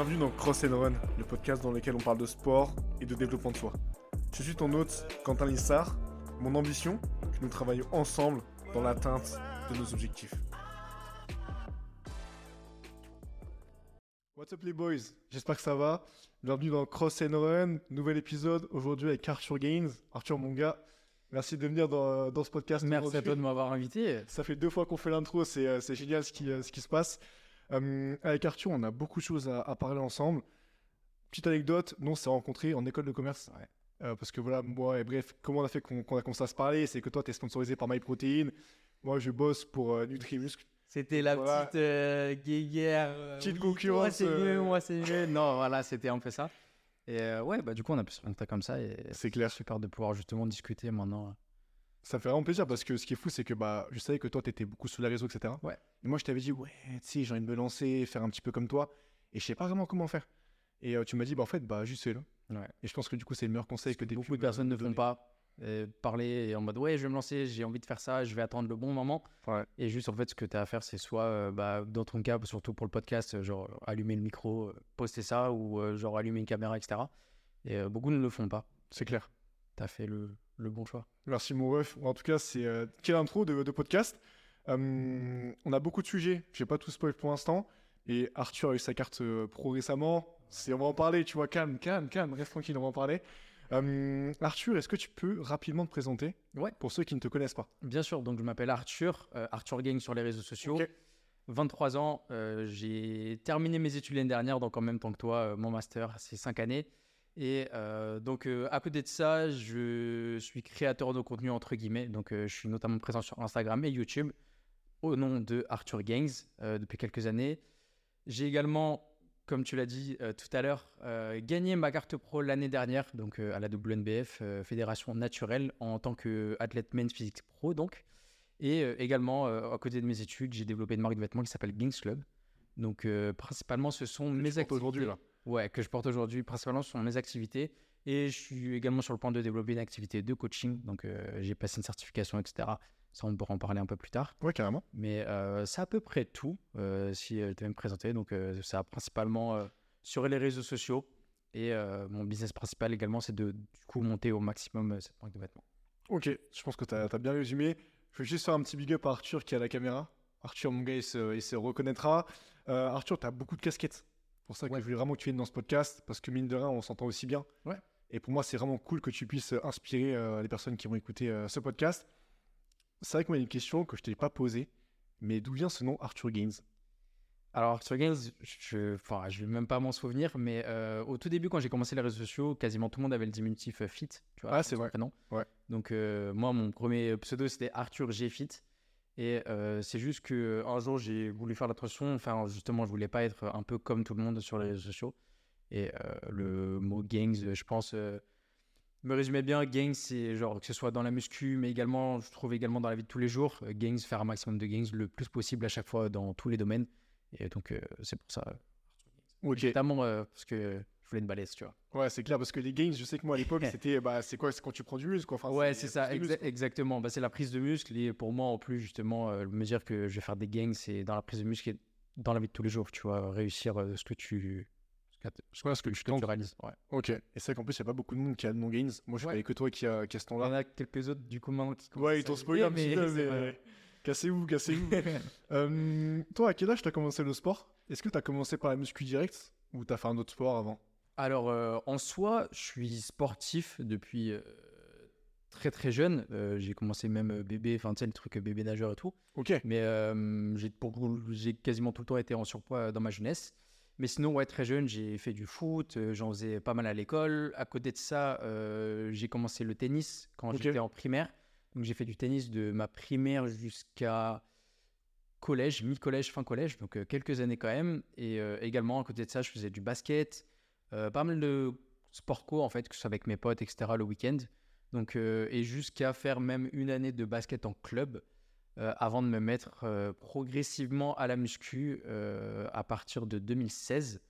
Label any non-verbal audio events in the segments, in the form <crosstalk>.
Bienvenue dans Cross and Run, le podcast dans lequel on parle de sport et de développement de soi. Je suis ton hôte, Quentin Lissard. Mon ambition, que nous travaillions ensemble dans l'atteinte de nos objectifs. What's up les boys? J'espère que ça va. Bienvenue dans Cross and Run, nouvel épisode aujourd'hui avec Arthur Gaines. Arthur mon gars, merci de venir dans, dans ce podcast. Merci à toi de m'avoir invité. Ça fait deux fois qu'on fait l'intro, c'est euh, c'est génial ce qui, euh, ce qui se passe. Euh, avec Arthur, on a beaucoup de choses à, à parler ensemble. Petite anecdote, nous on s'est rencontrés en école de commerce. Euh, parce que voilà, moi, et bref, comment on a fait qu'on a commencé à se parler? C'est que toi, tu es sponsorisé par MyProtein. Moi, je bosse pour euh, Nutrimuscle. C'était la Voilà. petite euh, guéguerre. Petite oui, concurrence, Moi c'est mieux, moi c'est mieux. <laughs> Non, voilà, c'était un peu ça. Et ouais, bah du coup, on a pu se rencontrer comme ça. C'est clair. super de pouvoir justement discuter maintenant. Ça fait vraiment plaisir parce que ce qui est fou, c'est que bah, je savais que toi, tu étais beaucoup sur les réseaux, etc. Ouais. Et moi, je t'avais dit, ouais, tu sais, j'ai envie de me lancer, faire un petit peu comme toi. Et je sais pas vraiment comment faire. Et euh, tu m'as dit, bah en fait, bah juste fais-le. Ouais. Et je pense que du coup, c'est le meilleur conseil que t'aies Beaucoup de personnes ne font pas. euh, parler et en mode ouais je vais me lancer j'ai envie de faire ça je vais attendre le bon moment Ouais. et juste en fait ce que tu as à faire c'est soit euh, bah, dans ton cas surtout pour le podcast genre allumer le micro poster ça ou genre allumer une caméra etc et beaucoup ne le font pas C'est clair. tu as fait le, le bon choix Merci mon ref. En tout cas, c'est euh, quelle intro de, de podcast. Euh, on a beaucoup de sujets. Je vais pas tout spoil pour l'instant. Et Arthur a eu sa carte euh, pro récemment. C'est, on va en parler. Tu vois, calme, calme, calme. Reste tranquille, on va en parler. Euh, Arthur, est-ce que tu peux rapidement te présenter Ouais. pour ceux qui ne te connaissent pas? Bien sûr, donc je m'appelle Arthur, euh, Arthur Gang sur les réseaux sociaux. Ok. 23 ans, euh, j'ai terminé mes études l'année dernière, donc en même temps que toi, mon master, c'est 5 années. Et euh, donc euh, à côté de ça, je suis créateur de contenu entre guillemets, donc euh, je suis notamment présent sur Instagram et YouTube au nom de Arthur Gangs depuis quelques années. J'ai également, comme tu l'as dit tout à l'heure, gagné ma carte pro l'année dernière, donc à la WNBF, Fédération Naturelle, en tant qu'athlète Men's Physique Pro, donc. Et également, à côté de mes études, j'ai développé une marque de vêtements qui s'appelle Gangs Club. Donc, principalement, ce sont mes activités. aujourd'hui, là? Ouais, que je porte aujourd'hui. Principalement, sont mes activités. Et je suis également sur le point de développer une activité de coaching. Donc, euh, j'ai passé une certification, etc. Ça, on pourra en parler un peu plus tard. Ouais, carrément. Mais euh, c'est à peu près tout, euh, si tu veux me présenter. Donc, ça principalement sur les réseaux sociaux. Et mon business principal également, c'est de du coup monter au maximum cette marque de vêtements. Ok, je pense que tu as, bien résumé. Je vais juste faire un petit big up à Arthur qui est à la caméra. Arthur, mon gars, il se, il se reconnaîtra. Arthur, tu as beaucoup de casquettes. C'est pour ça que Ouais. je voulais vraiment que tu viennes dans ce podcast parce que mine de rien, on s'entend aussi bien. Ouais. Et pour moi, c'est vraiment cool que tu puisses euh, inspirer euh, les personnes qui vont écouter euh, ce podcast. C'est vrai que moi, il y a une question que je t'ai pas posée, mais d'où vient ce nom Arthur Gaines? Alors, sur Games, je enfin, je vais même pas m'en souvenir, mais euh, au tout début, quand j'ai commencé les réseaux sociaux, quasiment tout le monde avait le diminutif Fit. Tu vois, Ah, c'est vrai. prénom. Ouais. Donc, moi, mon premier pseudo, c'était Arthur G Fit. Et euh, c'est juste que un jour, j'ai voulu faire la transition. Enfin, justement, je voulais pas être un peu comme tout le monde sur les réseaux sociaux. Et euh, le mot gangs, euh, je pense, euh, me résumait bien. Gangs, c'est genre que ce soit dans la muscu, mais également, je trouve également dans la vie de tous les jours. euh, gangs, faire un maximum de gangs le plus possible à chaque fois dans tous les domaines. Et donc, euh, c'est pour ça. Ok. Notamment euh, parce que voulais une balèze, tu vois. Ouais, c'est clair parce que les Gaines, je sais que moi à l'époque, <laughs> c'était bah, c'est quoi C'est quand tu prends du muscle quoi. Enfin, ouais, c'est ça, du exa- muscle. exactement. Bah, c'est la prise de muscle. Et pour moi, en plus, justement, euh, me dire que je vais faire des gangs, c'est dans la prise de muscle et dans la vie de tous les jours, tu vois, réussir euh, ce que tu, ce que, ce que tu réalises. Ouais. Ok. Et c'est vrai qu'en plus, il n'y a pas beaucoup de monde qui a le nom Gaines. Moi, je Ouais. savais que toi qui a, qui a ce Il y en a quelques autres, du coup, maintenant qui Ouais, ils t'ont spoilé un arriver, petit peu, <laughs> mais. Cassez-vous, cassez-vous. Euh, <laughs> toi, à quel âge t'as commencé le sport? Est-ce que t'as commencé par la muscu direct ou t'as fait un autre sport avant? Alors, euh, en soi, je suis sportif depuis euh, très très jeune. Euh, j'ai commencé même bébé, enfin, tu sais, le truc bébé nageur et tout. Ok. Mais j'ai pour- j'ai quasiment tout le temps été en surpoids dans ma jeunesse. Mais sinon, ouais, très jeune, j'ai fait du foot, j'en faisais pas mal à l'école. À côté de ça, j'ai commencé le tennis quand j'étais en primaire. Donc j'ai fait du tennis de ma primaire jusqu'à collège, mi-collège, fin collège, donc quelques années quand même. Et également, à côté de ça, je faisais du basket, pas mal de sport co en fait, que ce soit avec mes potes, etc. le week-end. Donc, euh, et jusqu'à faire même une année de basket en club euh, avant de me mettre euh, progressivement à la muscu euh, à partir de 2016.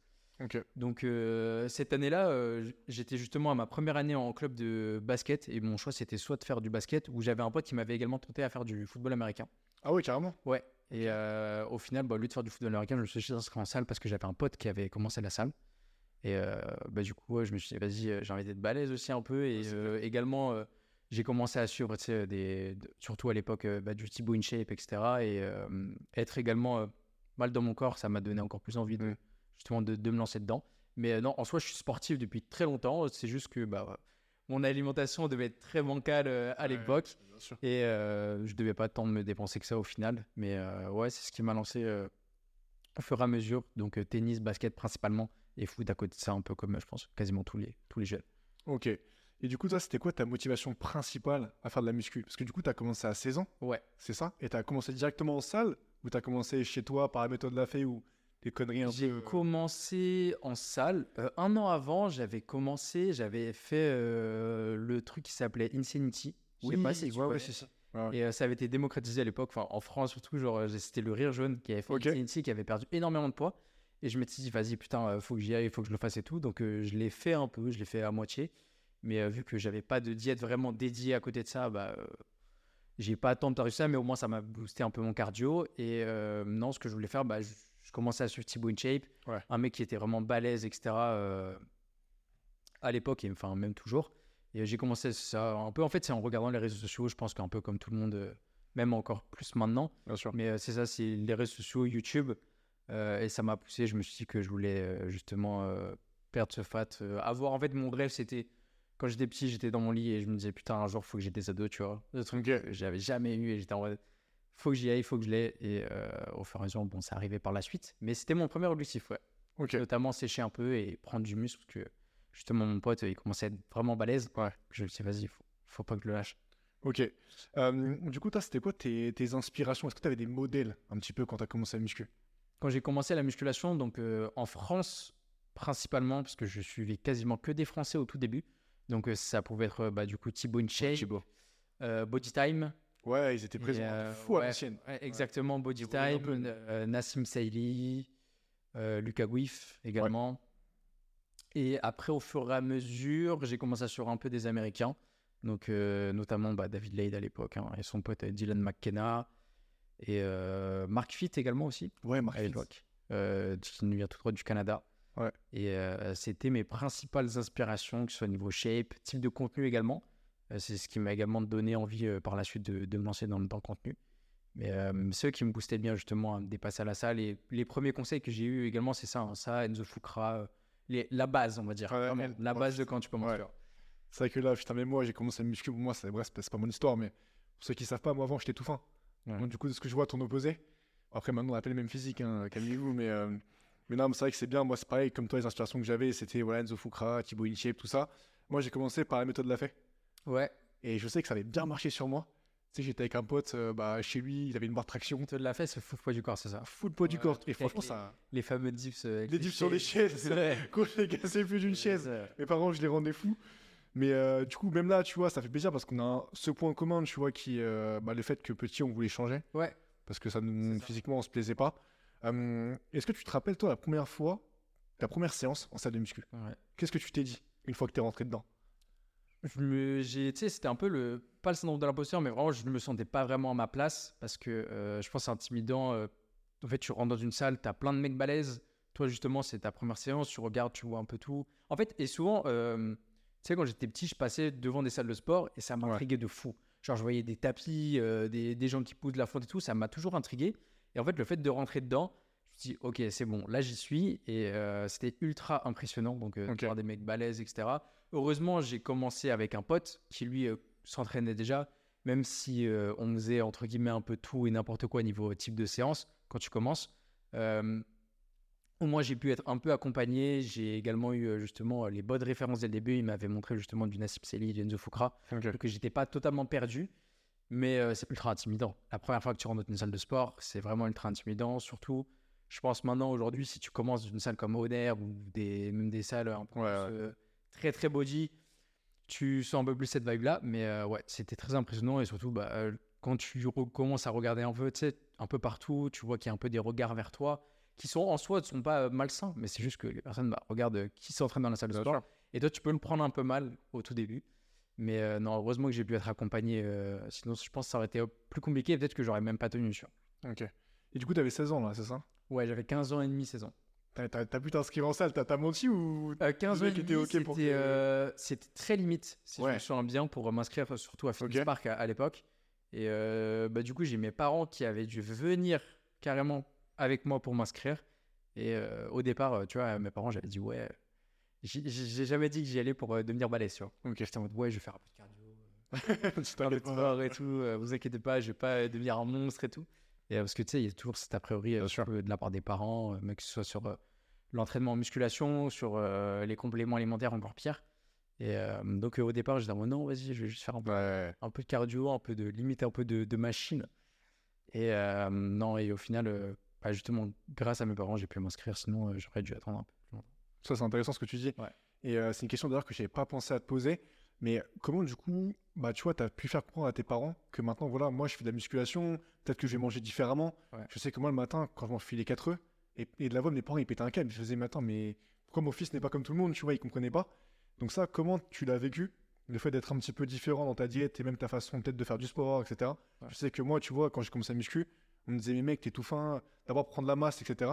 Ok. Donc euh, cette année-là, euh, j'étais justement à ma première année en club de basket et mon choix c'était soit de faire du basket ou j'avais un pote qui m'avait également tenté à faire du football américain. Ah ouais, carrément. Ouais. Et euh, au final, bah, au lieu de faire du football américain, je me suis inscrit en salle parce que j'avais un pote qui avait commencé la salle. Et euh, bah, du coup, je me suis dit, vas-y, euh, j'ai envie d'être balèze aussi un peu. Et euh, également, j'ai commencé à suivre, tu sais, des, de- surtout à l'époque, bah, du Thibaut InShape, etc. Et être également mal dans mon corps, ça m'a donné encore plus envie de, justement de, de me lancer dedans. Mais non, en soi, je suis sportif depuis très longtemps. C'est juste que bah, mon alimentation devait être très bancale à l'époque. Et euh, je devais pas tant me dépenser que ça au final. Mais euh, ouais, c'est ce qui m'a lancé euh, au fur et à mesure. Donc tennis, basket principalement. Et foot à côté de ça, un peu comme je pense quasiment tous les, tous les jeunes. Ok. Et du coup, toi, c'était quoi ta motivation principale à faire de la muscu? Parce que du coup, tu as commencé à 16 ans, Ouais. c'est ça? Et tu as commencé directement en salle? Ou tu as commencé chez toi par la méthode de la fée ou des conneries un J'ai peu. euh, commencé en salle. Euh, un an avant, j'avais commencé, j'avais fait euh, le truc qui s'appelait Insanity. Je sais pas si ouais, c'est ça. Ouais, ouais. Et euh, ça avait été démocratisé à l'époque, enfin en France surtout, genre c'était le Rire Jaune qui avait fait. Insanity, qui avait perdu énormément de poids. Et je m'étais dit, vas-y, putain, euh, faut que j'y aille, faut que je le fasse et tout. Donc euh, je l'ai fait un peu, je l'ai fait à moitié. Mais euh, vu que j'avais pas de diète vraiment dédiée à côté de ça, bah, euh, j'ai pas tant de ça, mais au moins ça m'a boosté un peu mon cardio. Et non, ce que je voulais faire, bah, je, je commençais à suivre Thibaut InShape, Ouais. un mec qui était vraiment balèze, etc. à l'époque, et enfin même toujours. Et j'ai commencé ça un peu, en fait, c'est en regardant les réseaux sociaux, je pense qu'un peu comme tout le monde, même encore plus maintenant. Bien sûr. Mais c'est ça, c'est les réseaux sociaux, YouTube. Euh, et ça m'a poussé, je me suis dit que je voulais euh, justement euh, perdre ce fat. avoir, en fait, mon rêve, c'était quand j'étais petit, j'étais dans mon lit et je me disais, putain, un jour, faut que j'ai des ados, tu vois. Le truc que j'avais jamais eu et j'étais en mode, faut que j'y aille, faut que je l'ai. Et euh, au fur et à mesure, bon, ça arrivait par la suite. Mais c'était mon premier objectif, ouais. Ok. Notamment sécher un peu et prendre du muscle, parce que justement, mon pote, il commençait à être vraiment balèze. Ouais. Je me suis vas-y, faut, faut pas que je le lâche. Ok. Euh, du coup, toi, c'était quoi tes, tes inspirations? Est-ce que tu avais des modèles un petit peu quand tu as commencé à muscu? Quand j'ai commencé la musculation, donc euh, en France principalement, parce que je suivais quasiment que des Français au tout début. Donc euh, ça pouvait être euh, bah, du coup Thibaut euh, Body Time. Ouais, ils étaient présents. fou à ouais, ouais, exactement, Body roulaient un Time, Nassim Saïli, Lucas Guif également. Et après, au fur et à mesure, j'ai commencé à suivre un peu des Américains. Donc, notamment bah, David Lade à l'époque, hein, et son pote Dylan McKenna. Et euh, Mark Fitt également aussi Ouais, Mark à l'époque, euh, qui nous vient tout droit du Canada. Ouais. Et euh, c'était mes principales inspirations, que ce soit au niveau shape, type de contenu également. Euh, c'est ce qui m'a également donné envie euh, par la suite de, de me lancer dans, dans le contenu. Mais euh, ceux qui me boostaient bien justement à me dépasser à la salle. Et les premiers conseils que j'ai eu également, c'est ça, hein, ça, Enzo Fukra, euh, les, la base, on va dire. Ouais, Vraiment, elle- la base de quand tu commences. ouais. C'est vrai que là, putain, mais moi, j'ai commencé à muscu. Pour moi, c'est bref, c'est pas mon histoire, mais pour ceux qui savent pas, moi, avant, j'étais tout fin. Ouais. Donc, du coup, de ce que je vois, ton opposé. Après, maintenant, on appelle le même physique, hein, calmez-vous, mais, euh, mais non, mais c'est vrai que c'est bien. Moi, c'est pareil, comme toi, les inspirations que j'avais, c'était voilà, Enzo Fukra, Thibaut InShape, tout ça. Moi, j'ai commencé par la méthode de la fée. Ouais, Et je sais que ça avait bien marché sur moi. Tu sais, j'étais avec un pote, euh, bah, chez lui, il avait une barre de traction. te l'a fait, ce fou poids du corps, c'est ça. Full poids du corps. Et franchement, les- ça. Les fameux dips. euh, Les dips sur les chaises. <laughs> Quand je l'ai cassé plus d'une chaise. C'est- Mes parents, je les rendais fous. Mais euh, du coup, même là, tu vois, ça fait plaisir parce qu'on a un- ce point commun, tu vois, qui euh, bah, le fait que petit, on voulait changer Ouais. parce que ça nous, ça. physiquement, on se plaisait pas. Euh, Est-ce que tu te rappelles, toi, la première fois, ta première séance en salle de muscu? Ouais. Qu'est-ce que tu t'es dit une fois que t'es rentré dedans? J'ai, tu sais, c'était un peu le, pas le syndrome de l'imposteur, mais vraiment, je ne me sentais pas vraiment à ma place parce que euh, je pense que c'est intimidant. en fait, tu rentres dans une salle, tu as plein de mecs balèzes. Toi, justement, c'est ta première séance, tu regardes, tu vois un peu tout. En fait, et souvent, sais, quand j'étais petit, je passais devant des salles de sport et ça m'intriguait de fou. Genre, je voyais des tapis, euh, des, des gens qui poussent de la fonte et tout, ça m'a toujours intrigué. Et en fait, le fait de rentrer dedans, je me suis dit, ok, c'est bon, là j'y suis. Et euh, c'était ultra impressionnant. Donc, euh, de Ok. voir des mecs balèzes, etc. Heureusement, j'ai commencé avec un pote qui, lui, euh, s'entraînait déjà. Même si on faisait, entre guillemets, un peu tout et n'importe quoi au niveau type de séance, quand tu commences. Moins, j'ai pu être un peu accompagné. J'ai également eu, euh, justement, les bonnes références dès le début. Il m'avait montré, justement, du Nassib Seli, du Enzo Fukra donc j'étais pas totalement perdu, mais euh, c'est ultra intimidant. La première fois que tu rentres dans une salle de sport, c'est vraiment ultra intimidant. Surtout, je pense maintenant, aujourd'hui, si tu commences dans une salle comme Oder ou des, même des salles un peu Ouais, plus, très très body, tu sens un peu plus cette vibe-là. Mais euh, ouais, c'était très impressionnant et surtout, bah, euh, quand tu commences à regarder un peu, tu sais, un peu partout, tu vois qu'il y a un peu des regards vers toi qui sont en soi ne sont pas euh, malsains, mais c'est juste que les personnes bah, regardent euh, qui s'entraîne dans la salle de Bien sport. sûr. Et toi, tu peux le prendre un peu mal au tout début. Mais euh, non, heureusement que j'ai pu être accompagné. sinon, je pense que ça aurait été plus compliqué. Peut-être que j'aurais même pas tenu. Tu vois. Ok. Et du coup, t'avais 16 ans là, c'est ça? Ouais, j'avais 15 ans et demi, 16 ans. T'as, t'as- t'as pu t'inscrire en salle, t'as, t'as menti ou Euh, 15 ans et demi, ok pour c'était, très limite, si je me souviens bien, pour m'inscrire surtout à Fitness. Park à, à l'époque. Et bah, du coup, j'ai mes parents qui avaient dû venir carrément avec moi pour m'inscrire. Et euh, au départ, euh, tu vois, mes parents, j'avais dit ouais. J'ai, jamais dit que j'y allais pour euh, devenir balèze, tu vois. Donc j'étais en mode ouais, je vais faire un peu de cardio, <laughs> faire pas. sport et tout. vous inquiétez pas, je vais pas devenir un monstre et tout. Et, parce que tu sais, il y a toujours cet a priori de la part des parents, mais que ce soit sur l'entraînement en musculation, sur euh, les compléments alimentaires, encore pire. Et euh, donc euh, au départ, j'étais en mode non, vas-y, je vais juste faire un peu, Ouais. un peu de cardio, un peu de limite, un peu de, de machine. Et non, et au final, bah, justement, grâce à mes parents, j'ai pu m'inscrire, sinon euh, j'aurais dû attendre un peu plus longtemps. Ça, c'est intéressant ce que tu dis. Ouais. Et euh, c'est une question d'ailleurs que j'avais pas pensé à te poser. Mais comment, du coup, bah, tu vois, tu as pu faire comprendre à tes parents que maintenant, voilà, moi, je fais de la musculation, peut-être que je vais manger différemment. Ouais. Je sais que moi, le matin, quand je m'en filais 4 œufs, et, et de la voix, mes parents, ils pétaient un câble. Ils faisaient, mais attends, mais pourquoi mon fils n'est pas comme tout le monde, tu vois, ils comprenaient pas. Donc, ça, comment tu l'as vécu Le fait d'être un petit peu différent dans ta diète et même ta façon peut-être de faire du sport, etc. Ouais. Je sais que moi, tu vois, quand j'ai commencé à muscu, on me disait, mais mec, t'es tout fin, d'abord prendre la masse, etc.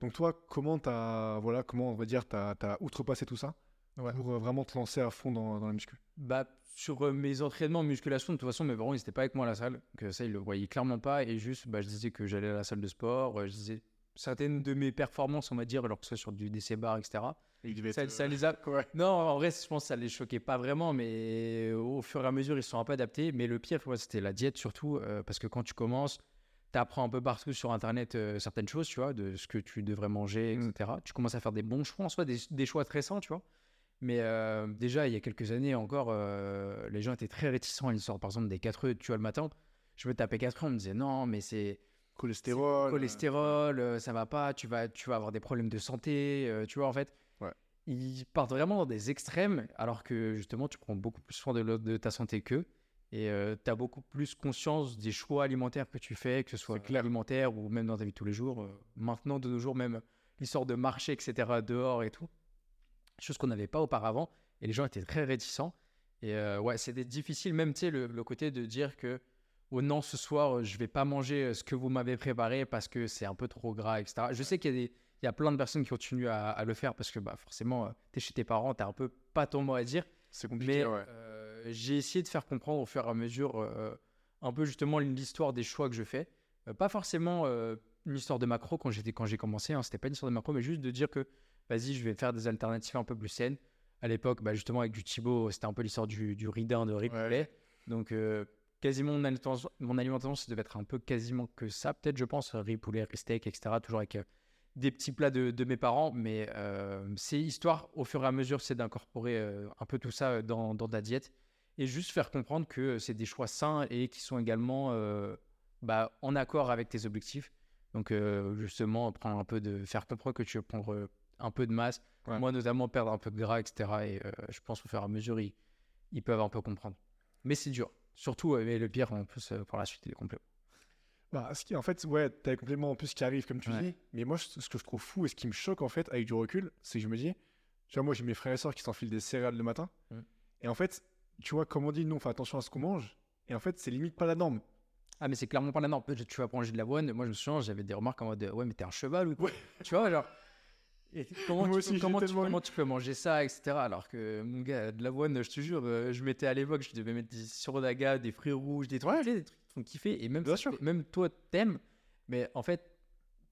Donc, toi, comment t'as, voilà, comment, on va dire, t'as, outrepassé tout ça Ouais. pour euh, vraiment te lancer à fond dans, dans la muscu? Bah, sur euh, mes entraînements en musculation, de toute façon, mes parents, ils n'étaient pas avec moi à la salle. Que ça, ils le voyaient clairement pas. Et juste, bah, je disais que j'allais à la salle de sport. euh, je disais certaines de mes performances, on va dire, alors que ce soit sur du DC bar, etc. Ça, être, ça les a. <laughs> ouais. Non, en vrai, je pense que ça les choquait pas vraiment, mais au fur et à mesure, ils se sont un peu adaptés. Mais le pire, ouais, c'était la diète surtout, euh, parce que quand tu commences, tu apprends un peu partout sur Internet euh, certaines choses, tu vois, de ce que tu devrais manger, Mm. etc. Tu commences à faire des bons choix, en soi, des, des choix très sains, tu vois. Mais euh, déjà, il y a quelques années encore, euh, les gens étaient très réticents à l'histoire, par exemple, des 4 œufs, tu vois, le matin. Je me tapais 4 œufs, on me disait non, mais c'est cholestérol. cholestérol, ça va pas, tu vas, tu vas avoir des problèmes de santé, tu vois, en fait. Ouais. Ils partent vraiment dans des extrêmes, alors que justement, tu prends beaucoup plus soin de, de ta santé qu'eux. Et tu as beaucoup plus conscience des choix alimentaires que tu fais, que ce soit clair. alimentaire ou même dans ta vie de tous les jours. Euh, maintenant, de nos jours, même l'histoire de marché, etc., dehors et tout. Chose qu'on n'avait pas auparavant. Et les gens étaient très réticents. Et euh, ouais, c'était difficile, même, tu sais, le, le côté de dire que oh non, ce soir, euh, je vais pas manger euh, ce que vous m'avez préparé parce que c'est un peu trop gras, etc. Je sais qu'il y a des, il y a plein de personnes qui continuent à, à le faire parce que bah, forcément, tu es chez tes parents, tu un peu pas ton mot à dire. C'est compliqué, Mais ouais. euh, j'ai essayé de faire comprendre au fur et à mesure euh, un peu justement l'histoire des choix que je fais. Euh, pas forcément euh, une histoire de macro quand j'étais quand j'ai commencé, hein, c'était pas une histoire de macro, mais juste de dire que vas-y, je vais faire des alternatives un peu plus saines. À l'époque, bah, justement avec du Thibaut, c'était un peu l'histoire du, du ridin de Ouais. poulet. Donc quasiment mon alimentation, mon alimentation, ça devait être un peu quasiment que ça, peut-être je pense, riz poulet, riz steak, etc. Toujours avec euh, des petits plats de, de mes parents, mais euh, c'est histoire au fur et à mesure, c'est d'incorporer euh, un peu tout ça dans, dans ta diète et juste faire comprendre que c'est des choix sains et qui sont également euh, bah, en accord avec tes objectifs. Donc euh, justement, prendre un peu de faire comprendre que tu veux prendre euh, un peu de masse, Ouais. moi notamment perdre un peu de gras, etc. Et euh, je pense au fur et à mesure, ils, ils peuvent un peu comprendre. Mais c'est dur. Surtout, mais le pire, en plus, pour la suite, il est complet. Bah, ce qui, en fait, ouais, t'as les compléments en plus qui arrivent, comme tu Ouais. dis. Mais moi, ce ce que je trouve fou et ce qui me choque, en fait, avec du recul, c'est que je me dis, tu vois, moi, j'ai mes frères et sœurs qui s'enfilent des céréales le matin. Mm. Et en fait, tu vois, comme on dit, nous, on fait attention à ce qu'on mange. Et en fait, c'est limite pas la norme. Ah, mais c'est clairement pas la norme. Tu vas manger de l'avoine. Moi, je me souviens, j'avais des remarques en mode Ouais, mais t'es un cheval ou quoi Tu vois, genre. et <laughs> comment, Moi tu, aussi, peux- comment, tu, comment tu peux manger ça, etc. Alors que, mon gars, de l'avoine, je te jure, euh, je mettais à l'époque, je devais mettre des sirop des fruits rouges, des trucs, Ouais. des trucs qui font kiffer. Et même, Bien ça sûr. fait- même toi, t'aimes. Mais en fait,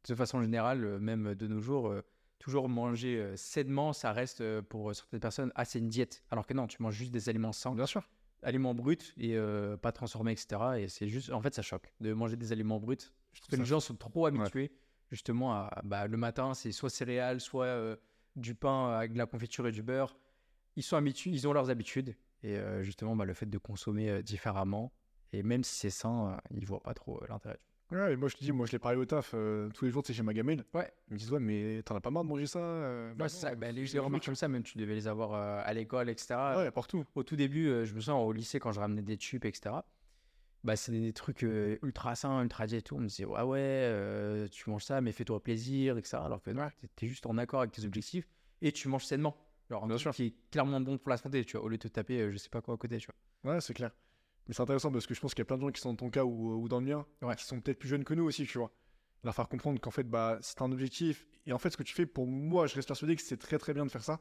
de façon générale, euh, même de nos jours, euh, toujours manger euh, sainement, ça reste euh, pour certaines personnes, ah, c'est une diète. Alors que non, tu manges juste des aliments sains Bien sûr. aliments bruts et euh, pas transformés, etc. Et c'est juste, en fait, ça choque de manger des aliments bruts. Je trouve que les gens sont trop habitués, justement, à bah, le matin, c'est soit céréales, soit du pain avec de la confiture et du beurre. Ils sont habitués, ils ont leurs habitudes. Et justement, bah, le fait de consommer différemment, et même si c'est sain, ils voient pas trop l'intérêt. Ouais, et moi, je te dis, moi, je l'ai parlé au taf euh, tous les jours, tu sais, chez ma gamelle. Ouais. Ils me disent, ouais, mais t'en as pas marre de manger ça euh Bah Ouais, c'est non, ça. Bah, les, c'est les le remarques truc. comme ça, même tu devais les avoir euh, à l'école, etc. Ouais, partout. au tout début, euh, je me souviens au lycée quand je ramenais des tubes, etc. Bah, c'est des trucs euh, ultra sains, ultra diète et tout. On me disait, ouais, ouais, euh, tu manges ça, mais fais-toi plaisir, etc. Alors que non, Ouais. t'es- juste en accord avec tes objectifs et tu manges sainement. Genre, un Bien truc sûr. qui est clairement bon pour la santé, tu vois, au lieu de te taper, euh, je sais pas quoi à côté, tu vois. Ouais, c'est clair. Mais c'est intéressant parce que je pense qu'il y a plein de gens qui sont dans ton cas ou, ou dans le mien, Ouais. qui sont peut-être plus jeunes que nous aussi, tu vois. leur faire comprendre qu'en fait, bah, c'est un objectif. Et en fait, ce que tu fais, pour moi, je reste persuadé que c'est très très bien de faire ça.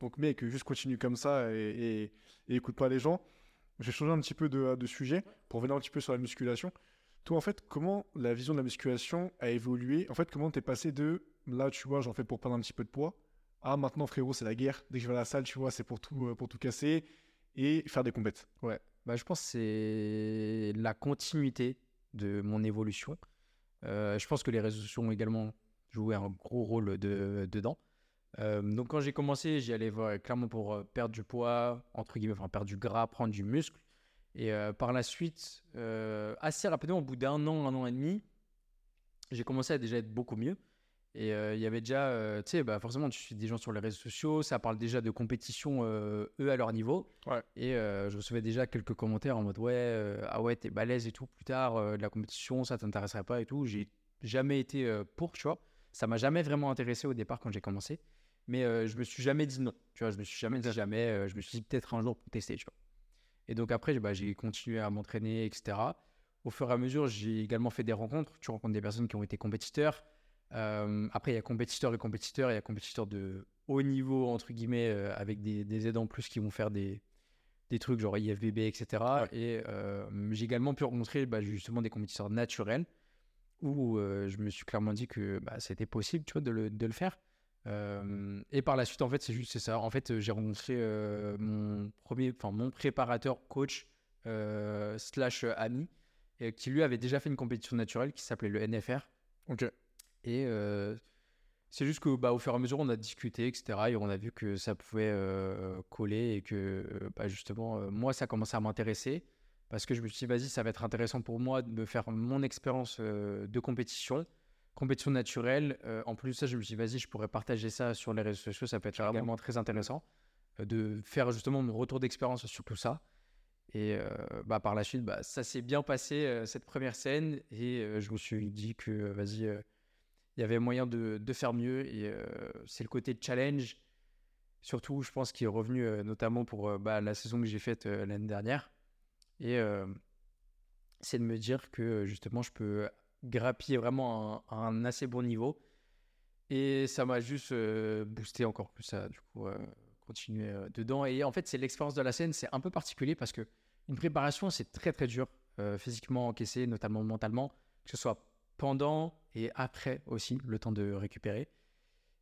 Donc, mec, juste continue comme ça et, et, écoute pas les gens. Je vais changer un petit peu de, de, sujet pour revenir un petit peu sur la musculation. Toi, en fait, comment la vision de la musculation a évolué? En fait, comment t'es passé de là, tu vois, j'en fais pour prendre un petit peu de poids, à maintenant, frérot, c'est la guerre. Dès que je vais à la salle, tu vois, c'est pour tout, euh, pour tout casser et faire des compètes. Ouais, bah, je pense que c'est la continuité de mon évolution. Euh, je pense que les réseaux sociaux ont également joué un gros rôle de, dedans. Euh, donc quand j'ai commencé, j'y allais clairement pour euh, perdre du poids, entre guillemets, enfin perdre du gras, prendre du muscle. Et par la suite, assez rapidement, au bout d'un an, un an et demi, j'ai commencé à déjà être beaucoup mieux. Et il y avait déjà, tu sais, bah forcément, tu suis des gens sur les réseaux sociaux, ça parle déjà de compétition, eux à leur niveau. Et je recevais déjà quelques commentaires en mode ouais, ah ouais, t'es balèze et tout, plus tard, de la compétition, ça t'intéresserait pas et tout. J'ai jamais été pour, tu vois. Ça m'a jamais vraiment intéressé au départ quand j'ai commencé. Mais je me suis jamais dit non, tu vois. Je me suis jamais dit jamais, je me suis dit peut-être un jour pour tester, tu vois. Et donc après, bah, j'ai continué à m'entraîner, etc. Au fur et à mesure, j'ai également fait des rencontres. Tu rencontres des personnes qui ont été compétiteurs euh, après, il y a compétiteurs et compétiteurs, il y a compétiteurs de haut niveau, entre guillemets, euh, avec des, des aides en plus qui vont faire des, des trucs genre IFBB, etc. Et euh, j'ai également pu rencontrer bah, justement des compétiteurs naturels où je me suis clairement dit que bah, c'était possible tu vois, de, le, de le faire. et par la suite, en fait, c'est juste ça. En fait, j'ai rencontré mon premier, enfin mon préparateur, coach slash ami, qui lui avait déjà fait une compétition naturelle qui s'appelait le NFR. Ok. Et c'est juste que bah, au fur et à mesure, on a discuté, etc. Et on a vu que ça pouvait coller et que bah, justement, moi, ça commençait à m'intéresser. Parce que je me suis dit, vas-y, ça va être intéressant pour moi de me faire mon expérience de compétition, compétition naturelle. en plus de ça, je me suis dit, vas-y, je pourrais partager ça sur les réseaux sociaux, ça peut être vraiment très intéressant de faire justement mon retour d'expérience sur tout ça. Et bah, par la suite, bah, ça s'est bien passé, cette première scène. Et je me suis dit que, vas-y, il y avait moyen de, faire mieux. Et euh, c'est le côté challenge, surtout, je pense, qui est revenu euh, notamment pour euh, bah, la saison que j'ai faite l'année dernière. Et c'est de me dire que justement, je peux grappiller vraiment à un, assez bon niveau. Et ça m'a juste boosté encore plus ça, du coup, continuer dedans. Et en fait, c'est l'expérience de la scène, c'est un peu particulier parce que une préparation, c'est très très dur, physiquement encaissé, notamment mentalement, que ce soit pendant et après aussi, le temps de récupérer.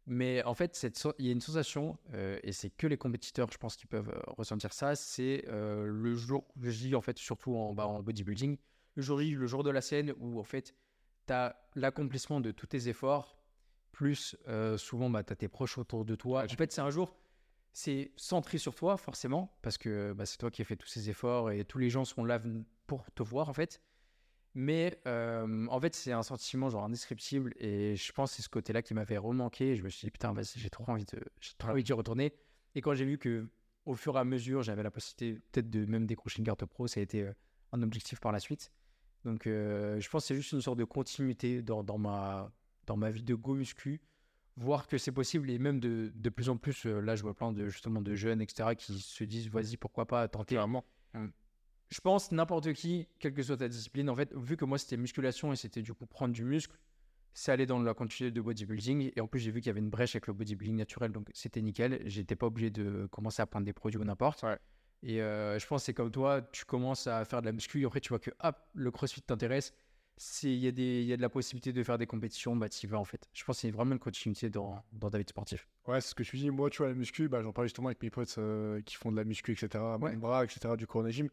Mais en fait, il y a une sensation, euh, et c'est que les compétiteurs, je pense, qui peuvent euh, ressentir ça, c'est euh, le jour, je dis en fait surtout en, bah, bodybuilding, le jour le jour de la scène où en fait, tu as l'accomplissement de tous tes efforts, plus souvent, bah, tu as tes proches autour de toi. En fait, c'est un jour, c'est centré sur toi, forcément, parce que bah, c'est toi qui as fait tous ces efforts et tous les gens sont là pour te voir, en fait. Mais en fait, c'est un sentiment genre indescriptible et je pense que c'est ce côté-là qui m'avait remanqué. Je me suis dit, putain, j'ai trop envie de, trop envie d'y retourner. Et quand j'ai vu que au fur et à mesure, j'avais la possibilité peut-être de même décrocher une carte pro, ça a été un objectif par la suite. Donc, je pense que c'est juste une sorte de continuité dans, dans, ma, dans ma vie de go muscu, voir que c'est possible et même de, de plus en plus, là, je vois plein de, justement, de jeunes, etc., qui se disent, vas-y, pourquoi pas tenter. Clairement. Je pense n'importe qui, quelle que soit ta discipline, en fait, vu que moi c'était musculation et c'était du coup prendre du muscle, c'est aller dans la continuité de bodybuilding. Et en plus, j'ai vu qu'il y avait une brèche avec le bodybuilding naturel, donc c'était nickel. J'étais pas obligé de commencer à prendre des produits ou n'importe. Et euh, je pense que c'est comme toi, tu commences à faire de la muscu, et après tu vois que hop, le crossfit t'intéresse. Il y, a y a de la possibilité de faire des compétitions, bah tu vas en fait. Je pense que c'est vraiment une continuité dans, dans ta vie de sportif. Ouais, c'est ce que je dis. Moi, tu vois, la muscu, bah, j'en parle justement avec mes potes euh, qui font de la muscu, etc. Ouais. bras, etc. Du corps gym.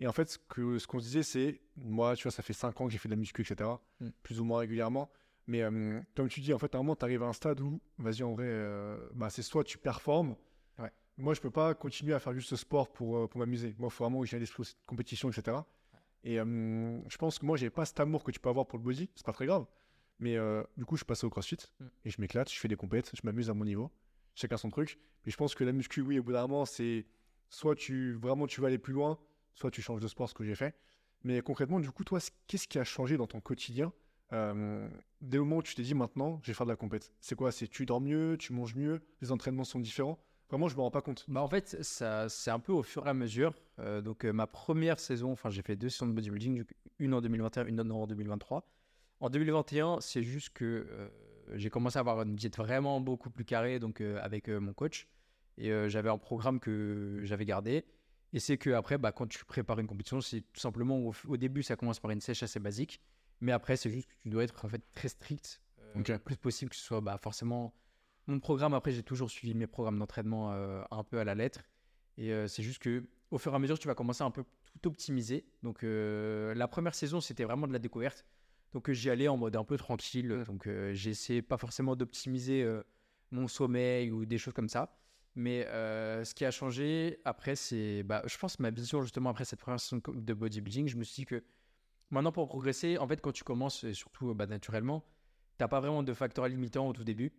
Et en fait, ce qu'on ce qu'on se disait, c'est, moi, tu vois, ça fait 5 ans que j'ai fait de la muscu, etc., mm. plus ou moins régulièrement. Mais euh, comme tu dis, en fait, à un moment, tu arrives à un stade où, vas-y, en vrai, euh, bah, c'est soit tu performes. Ouais. Moi, je peux pas continuer à faire juste ce sport pour, euh, pour m'amuser. Moi, il faut vraiment que j'ai l'esprit de compétition, etc. Et je pense que moi, j'ai pas cet amour que tu peux avoir pour le body. C'est pas très grave. Mais du coup, je passe au crossfit mm. et je m'éclate, je fais des compètes, je m'amuse à mon niveau. Chacun son truc. Mais je pense que la muscu, oui, au bout d'un moment, c'est soit tu vraiment tu vas aller plus loin, soit tu changes de sport, ce que j'ai fait. Mais concrètement, du coup, toi, qu'est-ce qui a changé dans ton quotidien euh, dès le moment où tu t'es dit maintenant, je vais faire de la compète? C'est quoi? C'est tu dors mieux, tu manges mieux, les entraînements sont différents? Vraiment, je me rends pas compte. Bah en fait, c'est un peu au fur et à mesure. Euh, donc, euh, ma première saison, enfin, j'ai fait deux saisons de bodybuilding, une en 2021, une en 2023. En 2021, c'est juste que j'ai commencé à avoir une diète vraiment beaucoup plus carrée donc avec mon coach. Et j'avais un programme que j'avais gardé. Et c'est que après, bah, quand tu prépares une compétition, c'est tout simplement au, au début, ça commence par une sèche assez basique. Mais après, c'est juste que tu dois être en fait très strict, euh, le plus possible que ce soit bah, forcément mon programme. Après, j'ai toujours suivi mes programmes d'entraînement euh, un peu à la lettre. Et euh, c'est juste que au fur et à mesure, tu vas commencer à un peu tout optimiser. Donc, euh, la première saison, c'était vraiment de la découverte. Donc, j'y allais en mode un peu tranquille. Donc, euh, j'ai essayé pas forcément d'optimiser mon sommeil ou des choses comme ça. Mais euh, ce qui a changé après, c'est, bah, je pense, ma vision justement après cette première saison de bodybuilding. Je me suis dit que maintenant, pour progresser, en fait, quand tu commences, et surtout bah, naturellement, t'as pas vraiment de facteurs limitants au tout début.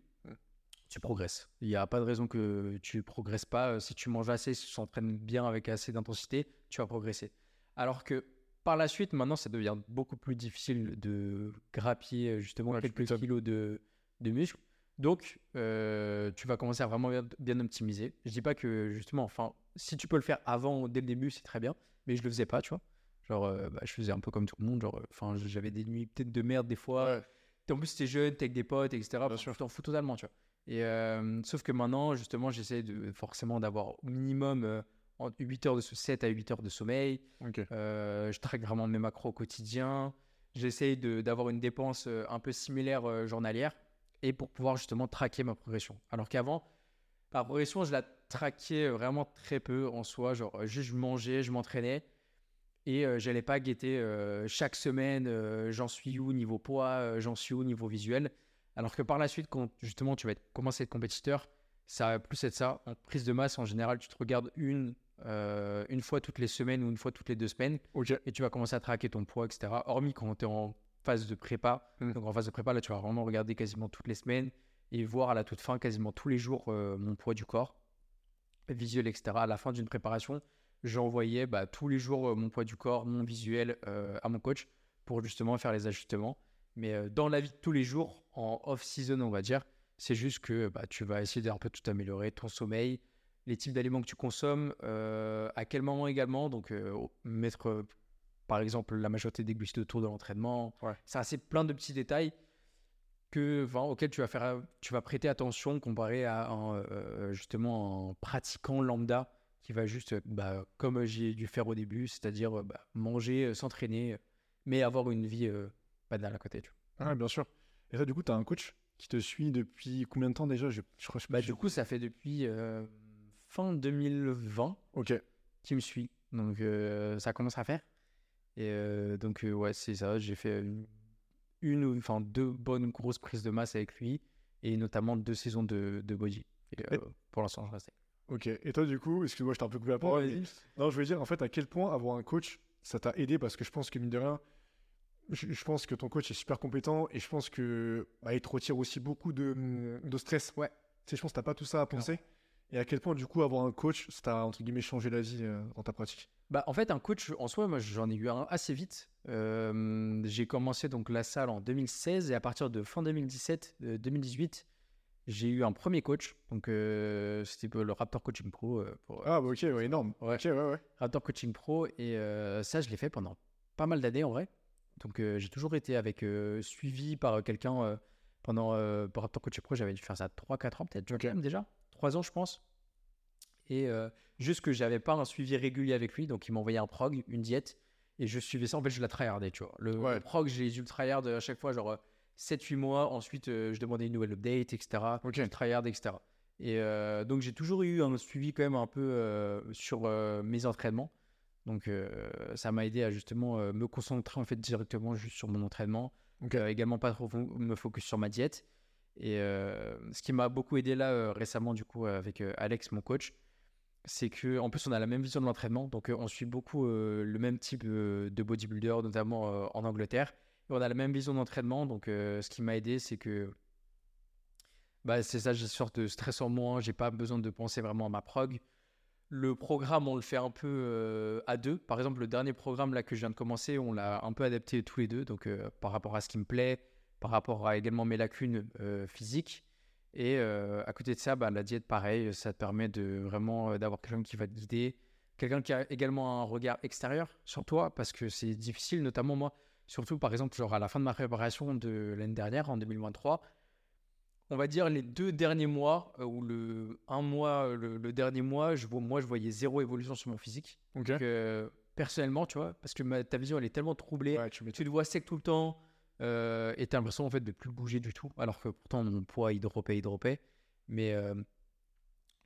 Tu progresses. Il n'y a pas de raison que tu progresses pas. Euh, Si tu manges assez, si tu t'entraînes bien avec assez d'intensité, tu vas progresser. Alors que par la suite, maintenant, ça devient beaucoup plus difficile de grappiller justement Ouais, quelques kilos de, de muscles. Donc, euh, tu vas commencer à vraiment bien, bien optimiser. Je dis pas que justement, enfin, si tu peux le faire avant, dès le début, c'est très bien. Mais je le faisais pas, tu vois. Genre, euh, bah, je faisais un peu comme tout le monde. Genre, euh, enfin, j'avais des nuits peut-être de merde des fois. Ouais. En plus, t'es jeune, t'es avec des potes, etc. Enfin, sûr. Tu t'en fous totalement, tu vois. Et euh, sauf que maintenant, justement, j'essaie de forcément d'avoir au minimum entre 8 heures de 7 à 8 heures de sommeil. Ok. Euh, je traque vraiment mes macros au quotidien. J'essaie d'avoir une dépense un peu similaire journalière et pour pouvoir justement traquer ma progression. Alors qu'avant, la progression, je la traquais vraiment très peu en soi. Genre, euh, juste je mangeais, je m'entraînais et euh, j'allais pas guetter euh, chaque semaine euh, j'en suis où niveau poids, j'en suis où niveau visuel. Alors que par la suite, quand justement tu vas être, commencer à être compétiteur, ça va plus être ça. En prise de masse, en général, tu te regardes une, une fois toutes les semaines ou une fois toutes les deux semaines et tu vas commencer à traquer ton poids, etc. Hormis quand tu es en phase de prépa. Mm. Donc en phase de prépa, là, tu vas vraiment regarder quasiment toutes les semaines et voir à la toute fin, quasiment tous les jours, euh, mon poids du corps, visuel, etc. À la fin d'une préparation, j'envoyais bah, tous les jours euh, mon poids du corps, mon visuel euh, à mon coach pour justement faire les ajustements. Mais dans la vie de tous les jours, en off-season, on va dire, c'est juste que bah, tu vas essayer d'un peu tout améliorer, ton sommeil, les types d'aliments que tu consommes, à quel moment également. Donc, mettre par exemple la majorité des glucides autour de l'entraînement. Ouais. C'est assez plein de petits détails que, enfin, auxquels tu vas, faire, tu vas prêter attention comparé à un, euh, justement un pratiquant lambda qui va juste, euh, bah, comme j'ai dû faire au début, c'est-à-dire euh, bah, manger, euh, s'entraîner, euh, mais avoir une vie euh, banale à côté. Tu vois. Ah, bien sûr. Et toi, du coup, tu as un coach qui te suit depuis combien de temps déjà? Je, je crois Bah, du coup, ça fait depuis euh, fin 2020 Ok. qui me suit. Donc, euh, ça commence à faire. Et euh, donc, euh, ouais, c'est ça. J'ai fait une, une ou enfin deux bonnes grosses prises de masse avec lui et notamment deux saisons de, de body. Et, pour l'instant, je reste. Ok. Et toi, du coup, excuse-moi, je t'ai un peu coupé la parole. mais- Non, je veux dire, en fait, à quel point avoir un coach, ça t'a aidé? Parce que je pense que, mine de rien, je, je pense que ton coach est super compétent et je pense que bah, il te retire aussi beaucoup de, de stress. Ouais. Tu sais, je pense que t'as pas tout ça à penser. Et à quel point, du coup, avoir un coach, ça t'a, entre guillemets, changé la vie euh, dans ta pratique? Bah, en fait, un coach, en soi, moi, j'en ai eu un assez vite. Euh, j'ai commencé donc la salle en 2016 et à partir de fin 2017, euh, 2018, j'ai eu un premier coach. Donc, c'était le Raptor Coaching Pro. pour, Ah, bah ok, ouais, énorme. Ouais. Ouais, ouais. Raptor Coaching Pro. Et ça, je l'ai fait pendant pas mal d'années en vrai. Donc, j'ai toujours été avec, suivi par quelqu'un pendant. pour Raptor Coaching Pro, j'avais dû faire ça 3-4 ans, peut-être Ok. même déjà. 3 ans, je pense. Et euh, juste que j'avais pas un suivi régulier avec lui. Donc, il m'envoyait un prog, une diète. Et je suivais ça. En fait, je la tryhardais, tu vois. Le, Ouais. le prog, j'ai les tryhard à chaque fois, genre 7-8 mois. Ensuite, euh, je demandais une nouvelle update, etc. Ok. Je tryhard, etc. Et euh, donc, j'ai toujours eu un suivi quand même un peu euh, sur euh, mes entraînements. Donc, euh, ça m'a aidé à justement euh, me concentrer en fait directement juste sur mon entraînement. Ok. Euh, également, pas trop me focus sur ma diète. Et euh, ce qui m'a beaucoup aidé là euh, récemment, du coup, avec euh, Alex, mon coach, c'est que en plus, on a la même vision de l'entraînement. Donc, on suit beaucoup le même type de bodybuilder, notamment en Angleterre. Et on a la même vision d'entraînement. Donc, ce qui m'a aidé, c'est que bah, c'est ça, j'ai sorte de stress en moins. J'ai pas besoin de penser vraiment à ma prog. Le programme, on le fait un peu à deux. Par exemple, le dernier programme là que je viens de commencer, on l'a un peu adapté tous les deux. Donc, par rapport à ce qui me plaît, par rapport à également mes lacunes euh, physiques. Et euh, à côté de ça, bah, la diète, pareil, ça te permet de vraiment euh, d'avoir quelqu'un qui va te guider, quelqu'un qui a également un regard extérieur sur toi, parce que c'est difficile, notamment moi, Surtout, par exemple, genre à la fin de ma préparation de l'année dernière, en 2023, on va dire les deux derniers mois, euh, ou le un mois, le, le dernier mois, je moi, je voyais zéro évolution sur mon physique. Donc, euh, personnellement, tu vois, parce que ma- ta vision, elle est tellement troublée. Ouais, tu m'étonnes. Tu te vois sec tout le temps, euh, et t'as l'impression, en fait, de plus bouger du tout. Alors que pourtant, mon poids, il dropait, il dropait. Mais euh,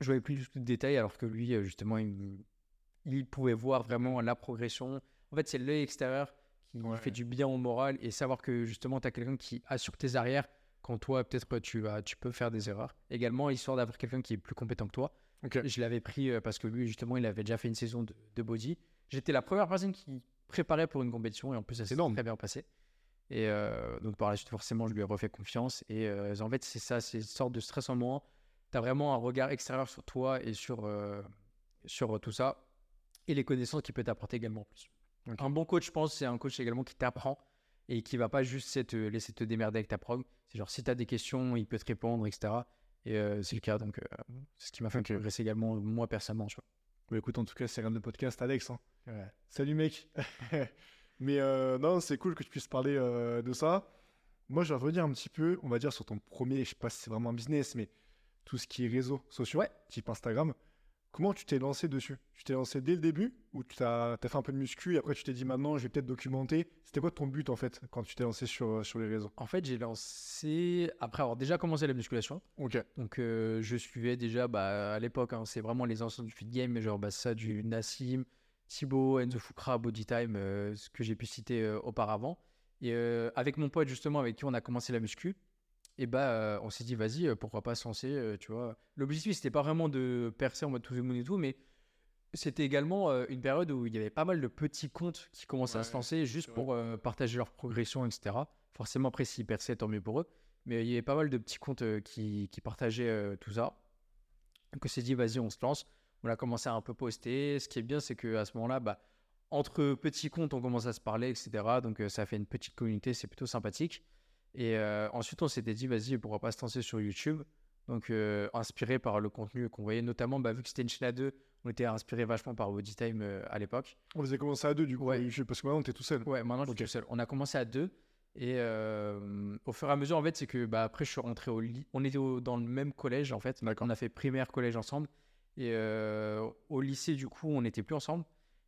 je voyais plus du tout de détails, alors que lui, euh, justement, il, il pouvait voir vraiment la progression. En fait, c'est l'œil extérieur qui Ouais. fait du bien au moral et savoir que justement, tu as quelqu'un qui assure tes arrières quand toi, peut-être, tu, as, tu peux faire des erreurs. Également, histoire d'avoir quelqu'un qui est plus compétent que toi. Ok. Je l'avais pris euh, parce que lui, justement, il avait déjà fait une saison de, de body. J'étais la première personne qui préparait pour une compétition et en plus, ça s'est très bien passé. Et euh, donc, par la suite, forcément, je lui ai refait confiance. Et euh, en fait, c'est ça, c'est une sorte de stress en moins. Tu as vraiment un regard extérieur sur toi et sur, euh, sur tout ça. Et les connaissances qu'il peut t'apporter également en plus. Ok. Un bon coach, je pense, c'est un coach également qui t'apprend et qui va pas juste te laisser te démerder avec ta prog. C'est genre, si tu as des questions, il peut te répondre, etc. Et c'est le cas, donc c'est ce qui m'a fait Ok. progresser également, moi, personnellement. Tu vois. Bah, écoute, en tout cas, c'est rien de podcast, Alex. hein. Salut, mec. <laughs> Mais euh, non, c'est cool que tu puisses parler euh, de ça. Moi, je vais revenir un petit peu, on va dire, sur ton premier, je sais pas si c'est vraiment un business, mais tout ce qui est réseaux sociaux, Ouais. type Instagram. Comment tu t'es lancé dessus? Tu t'es lancé dès le début ou tu as, fait un peu de muscu et après tu t'es dit maintenant je vais peut-être documenter? C'était quoi ton but en fait quand tu t'es lancé sur, euh, sur les réseaux? En fait, j'ai lancé, après avoir déjà commencé la musculation, Ok. donc euh, je suivais déjà bah, à l'époque, hein, c'est vraiment les anciens du fit game, mais genre bah, ça, du Nassim, Thibaut, Enzo Fukra, Bodytime, euh, ce que j'ai pu citer euh, auparavant. Et euh, avec mon pote justement, avec qui on a commencé la muscu, et bah euh, on s'est dit vas-y, pourquoi pas se lancer, tu vois. L'objectif c'était pas vraiment de percer en mode tout le monde et tout, mais c'était également une période où il y avait pas mal de petits comptes qui commençaient à se lancer juste pour partager leur progression, etc. Forcément après s'ils perçaient, tant mieux pour eux. Mais il y avait pas mal de petits comptes qui, qui partageaient tout ça. Donc on s'est dit vas-y, on se lance. On a commencé à un peu poster. Ce qui est bien, c'est qu'à ce moment-là, bah, entre petits comptes, on commence à se parler, etc. Donc euh, ça fait une petite communauté, c'est plutôt sympathique. Et euh, ensuite, on s'était dit, vas-y, pourquoi pas se lancer sur YouTube Donc, euh, inspiré par le contenu qu'on voyait, notamment, bah, vu que c'était une chaîne à deux, on était inspiré vachement par Bodytime euh, à l'époque. On les a commencé à deux du coup, Ouais. parce que maintenant t'es tout seul. Ouais, maintenant, je suis tout seul. On a commencé à deux. Et euh, au fur et à mesure, en fait, c'est que bah, après, je suis rentré au lit. On était au- dans le même collège, en fait. On a fait primaire, collège ensemble. Et euh, au lycée, du coup, on n'était plus ensemble.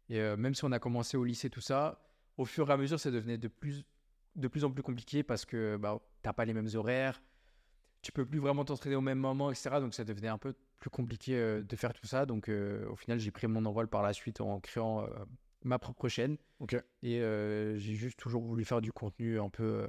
Et euh, même si on a commencé au lycée, tout ça, au fur et à mesure, ça devenait de plus, de plus en plus compliqué parce que bah, t'as pas les mêmes horaires. Tu peux plus vraiment t'entraîner au même moment, etc. Donc ça devenait un peu plus compliqué euh, de faire tout ça. Donc euh, au final, j'ai pris mon envol par la suite en créant euh, ma propre chaîne. Ok. Et j'ai juste toujours voulu faire du contenu un peu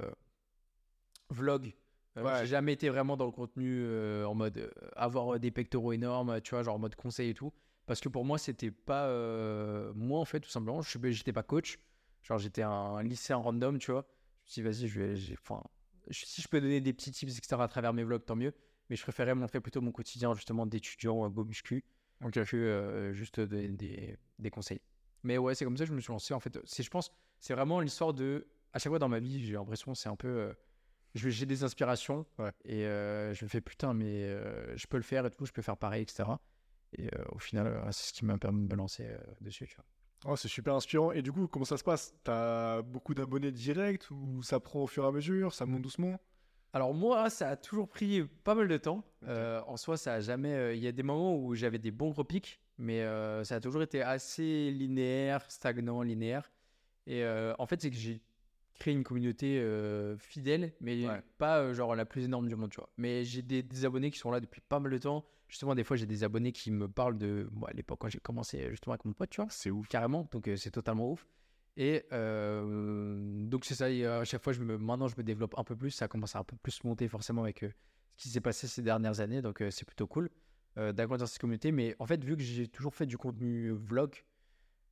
vlog. Euh, Ouais. J'ai jamais été vraiment dans le contenu euh, en mode euh, avoir des pectoraux énormes, tu vois, genre en mode conseil et tout. Parce que pour moi, c'était pas euh, moi en fait, tout simplement. Je J'étais pas coach. Genre, j'étais un lycéen random, tu vois. Je me suis dit, vas-y, je vais. j'ai- Enfin, je- si je peux donner des petits tips, etc. à travers mes vlogs, tant mieux. Mais je préférais montrer plutôt mon quotidien, justement, d'étudiant euh, go muscu Ok. que euh, juste des, des, des conseils. Mais ouais, c'est comme ça que je me suis lancé. En fait, c'est, je pense, c'est vraiment l'histoire de. À chaque fois dans ma vie, j'ai l'impression, c'est un peu. euh, j'ai des inspirations Ouais. et euh, je me fais putain, mais euh, je peux le faire et tout, je peux faire pareil, etc. Et euh, au final, euh, c'est ce qui m'a permis de me lancer euh, dessus. Tu vois. Oh, c'est super inspirant. Et du coup, comment ça se passe? T'as beaucoup d'abonnés directs ou ça prend au fur et à mesure? Ça monte doucement? Alors moi, ça a toujours pris pas mal de temps. Euh, en soi, ça a jamais. euh, Il y a des moments où j'avais des bons gros pics, mais euh, ça a toujours été assez linéaire, stagnant, linéaire. Et euh, en fait, c'est que j'ai créé une communauté euh, fidèle, mais Ouais. pas euh, genre la plus énorme du monde, tu vois. Mais j'ai des, des abonnés qui sont là depuis pas mal de temps. Justement, des fois, j'ai des abonnés qui me parlent de moi à l'époque quand j'ai commencé justement avec mon pote, tu vois C'est ouf. carrément donc euh, c'est totalement ouf et euh, donc c'est ça et, euh, à chaque fois je me maintenant je me développe un peu plus ça commence à un peu plus monter forcément avec euh, ce qui s'est passé ces dernières années donc euh, c'est plutôt cool euh, d'agrandir cette communauté mais en fait vu que j'ai toujours fait du contenu vlog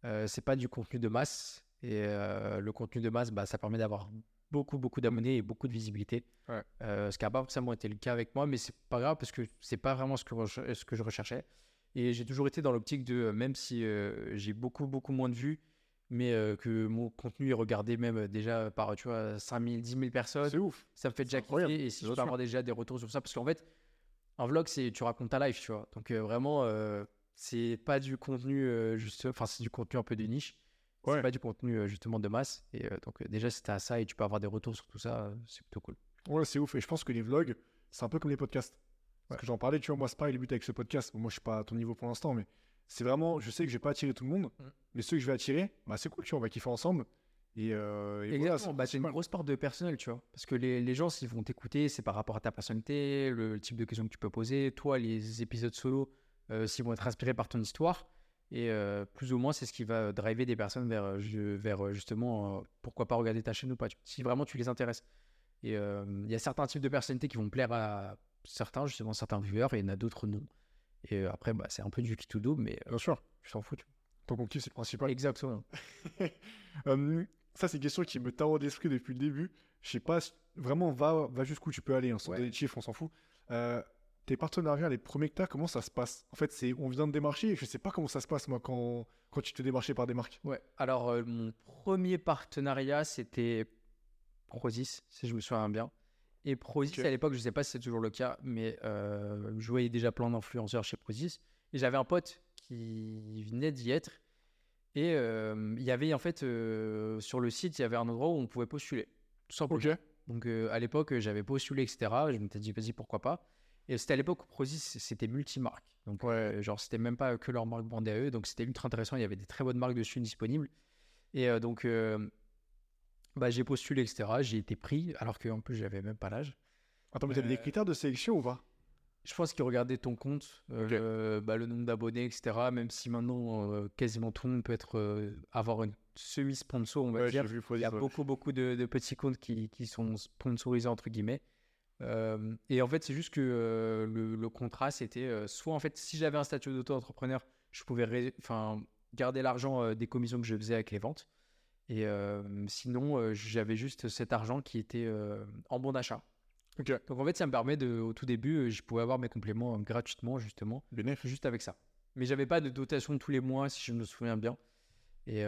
euh, c'est pas du contenu de masse et euh, le contenu de masse bah, ça permet d'avoir beaucoup beaucoup d'abonnés et beaucoup de visibilité Ouais. Euh, ce qui n'a pas forcément été le cas avec moi mais c'est pas grave parce que c'est pas vraiment ce que, ce que je recherchais et j'ai toujours été dans l'optique de, euh, même si euh, j'ai beaucoup, beaucoup moins de vues, mais euh, que mon contenu est regardé même déjà par, tu vois, 5000, 10 000 personnes, C'est ouf. ça me fait déjà kiffer. Et si je peux sûr. avoir déjà des retours sur ça, parce qu'en fait, un vlog, c'est tu racontes ta life, tu vois. Donc vraiment, c'est pas du contenu juste, enfin, c'est du contenu un peu de niche. Ouais. C'est pas du contenu euh, justement de masse. Et euh, donc, euh, déjà, si t'as ça et tu peux avoir des retours sur tout ça, c'est plutôt cool. Ouais, c'est ouf. Et je pense que les vlogs, c'est un peu comme les podcasts. Parce Ouais. que j'en parlais, tu vois, moi, c'est pareil le but avec ce podcast. Moi, je suis pas à ton niveau pour l'instant, mais c'est vraiment, je sais que je vais pas attirer tout le monde, Mm. mais ceux que je vais attirer, bah, c'est cool, tu vois, on va kiffer ensemble. Et, euh, et voilà, Exactement, bah, c'est une grosse part de personnel, tu vois. Parce que les, les gens, s'ils vont t'écouter, c'est par rapport à ta personnalité, le, type de questions que tu peux poser. Toi, les épisodes solo, euh, s'ils vont être inspirés par ton histoire. Et euh, plus ou moins, c'est ce qui va driver des personnes vers, euh, vers euh, justement, euh, pourquoi pas regarder ta chaîne ou pas. Si vraiment tu les intéresses. Et euh, il y a certains types de personnalités qui vont plaire à certains, justement, certains viewers, et il y en a d'autres non. Et euh, après, bah, c'est un peu du qui tout double, mais euh, Bien sûr. je t'en fous. Ton qu'on kiffe, c'est le principal. Exactement. Euh, <laughs> ça, c'est une question qui me taraude d'esprit depuis le début. Je sais pas, vraiment, va, va jusqu'où tu peux aller, hein, sans Ouais. donner de chiffres, on s'en fout. Tes partenariats, les premiers que t'as, comment ça se passe? En fait, c'est on vient de démarcher et je sais pas comment ça se passe, moi, quand, quand tu te démarchais par des marques. Ouais, alors euh, mon premier partenariat, c'était Prozis, si je me souviens bien. Et Prozis, à l'époque, je sais pas si c'est toujours le cas, mais euh, je voyais déjà plein d'influenceurs chez Prozis. Et j'avais un pote qui venait d'y être. Et euh, il y avait en fait, sur le site, il y avait un endroit où on pouvait postuler. Tout simplement. Ok. Donc à l'époque, j'avais postulé, etc. Je m'étais dit, vas-y, pourquoi pas. Et c'était à l'époque où Prozis, c'était multimarque. Donc, Ouais. euh, genre, c'était même pas que leur marque brandée à eux. Donc, c'était ultra intéressant. Il y avait des très bonnes marques dessus disponibles. Et euh, donc, euh, bah, j'ai postulé, etc. J'ai été pris, alors qu'en plus, j'avais même pas l'âge. Attends, mais t'avais des critères de sélection ou pas? Je pense qu'ils regardaient ton compte, euh, bah, le nombre d'abonnés, etc. Même si maintenant, euh, quasiment tout le monde peut être, euh, avoir une semi-sponsor, on va Ouais, dire. Il y a beaucoup, beaucoup de, de petits comptes qui, qui sont sponsorisés, entre guillemets. Euh, et en fait, c'est juste que euh, le, le contrat, c'était euh, soit, en fait, si j'avais un statut d'auto-entrepreneur, je pouvais garder l'argent des commissions que je faisais avec les ventes. Et sinon, j'avais juste cet argent qui était en bon d'achat. Ok. Donc en fait, ça me permet de, au tout début, je pouvais avoir mes compléments gratuitement, justement, Bénéf. juste avec ça. Mais j'avais pas de dotation tous les mois, si je me souviens bien. Et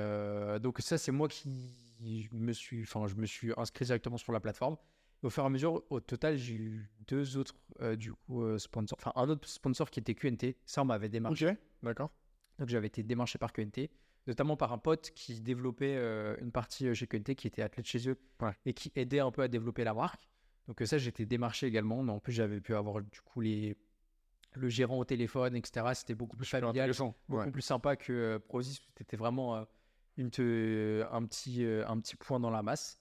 donc ça, c'est moi qui me suis, enfin, je me suis inscrit directement sur la plateforme. Au fur et à mesure, au total, j'ai eu deux autres euh, du coup euh, sponsors, enfin un autre sponsor qui était QNT. Ça, on m'avait démarché. Ok, d'accord. Donc j'avais été démarché par QNT, notamment par un pote qui développait euh, une partie chez QNT, qui était athlète chez eux Ouais. et qui aidait un peu à développer la marque. Donc ça, j'étais démarché également. Mais en plus, j'avais pu avoir du coup les le gérant au téléphone, etc. C'était beaucoup plus familial, beaucoup Ouais. plus sympa que Prozis. C'était vraiment une te- un petit un petit point dans la masse.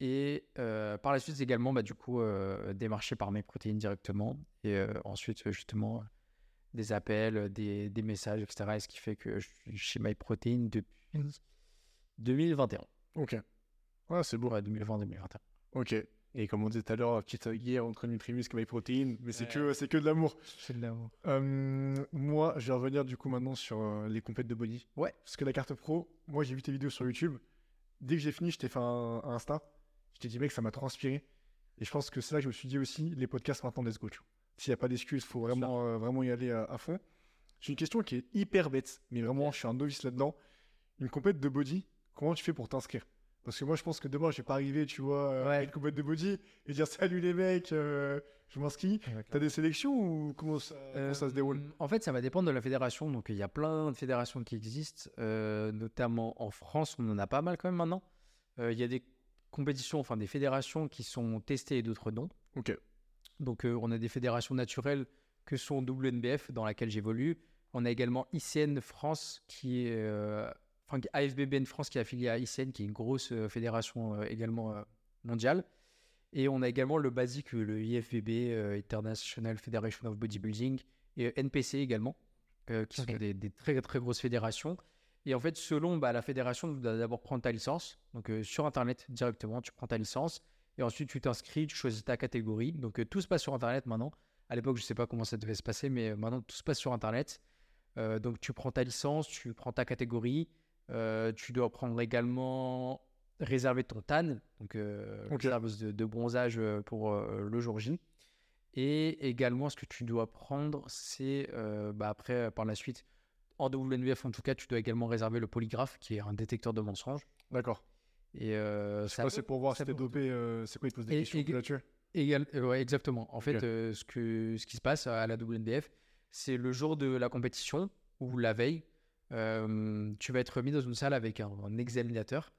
Et euh, par la suite également, bah, du coup, euh, démarché par mes protéines directement. Et euh, ensuite, justement, des appels, des, des messages, etc. Et ce qui fait que je suis chez MyProtein depuis 2021. Ok. Ouais, c'est beau. Ouais, 2020-2021. Ok. Et comme on disait tout à l'heure, petite guerre entre Nutrimusc et MyProtein, mais c'est que, c'est que de l'amour. C'est de l'amour. Euh, moi, je vais revenir du coup maintenant sur euh, les compètes de body. Ouais. Parce que la carte pro, moi j'ai vu tes vidéos sur YouTube. Dès que j'ai fini, je t'ai fait un, un Insta. Je t'ai dit, mec, ça m'a trop inspiré. Et je pense que c'est là que je me suis dit aussi, les podcasts maintenant, let's go. S'il n'y a pas d'excuses, il faut vraiment, euh, vraiment y aller à, à fond. J'ai une question qui est hyper bête, mais vraiment, je suis un novice là-dedans. Une compète de body, comment tu fais pour t'inscrire? Parce que moi, je pense que demain, je vais pas arriver, tu vois, euh, à Ouais. une compète de body et dire salut les mecs, euh, je m'inscris. T'as des sélections ou comment ça, comment ça se déroule? Euh, En fait, ça va dépendre de la fédération. Donc, il y a plein de fédérations qui existent, euh, notamment en France, on en a pas mal quand même maintenant. Euh, Il y a des compétitions, enfin des fédérations qui sont testées et d'autres non. Ok. Donc, euh, on a des fédérations naturelles que sont WNBF, dans laquelle j'évolue. On a également ICN France, qui est. euh, Enfin, AFBBN France, qui est affiliée à ICN, qui est une grosse euh, fédération également mondiale. Et on a également le basique, le IFBB, International Federation of Bodybuilding, et NPC également, qui sont des, des très très grosses fédérations. Et en fait, selon bah, la fédération, tu dois d'abord prendre ta licence. Donc euh, sur Internet directement, tu prends ta licence. Et ensuite, tu t'inscris, tu choisis ta catégorie. Donc euh, tout se passe sur Internet maintenant. À l'époque, je ne sais pas comment ça devait se passer, mais euh, maintenant, tout se passe sur Internet. Euh, donc tu prends ta licence, tu prends ta catégorie. tu dois prendre également réserver ton TAN, donc Ok. réserve de, de bronzage pour le jour J. Et également, ce que tu dois prendre, c'est bah, après, par la suite, en WNBF en tout cas, tu dois également réserver le polygraphe, qui est un détecteur de mensonges. D'accord. Et euh, C'est quoi, c'est pour voir ça si t'es dopé, euh, c'est quoi, ils te posent des Et- questions et- là-dessus Égal- euh, ouais, exactement. En fait, ce, que, ce qui se passe à la WNBF, c'est le jour de la compétition ou la veille. tu vas être mis dans une salle avec un, un examinateur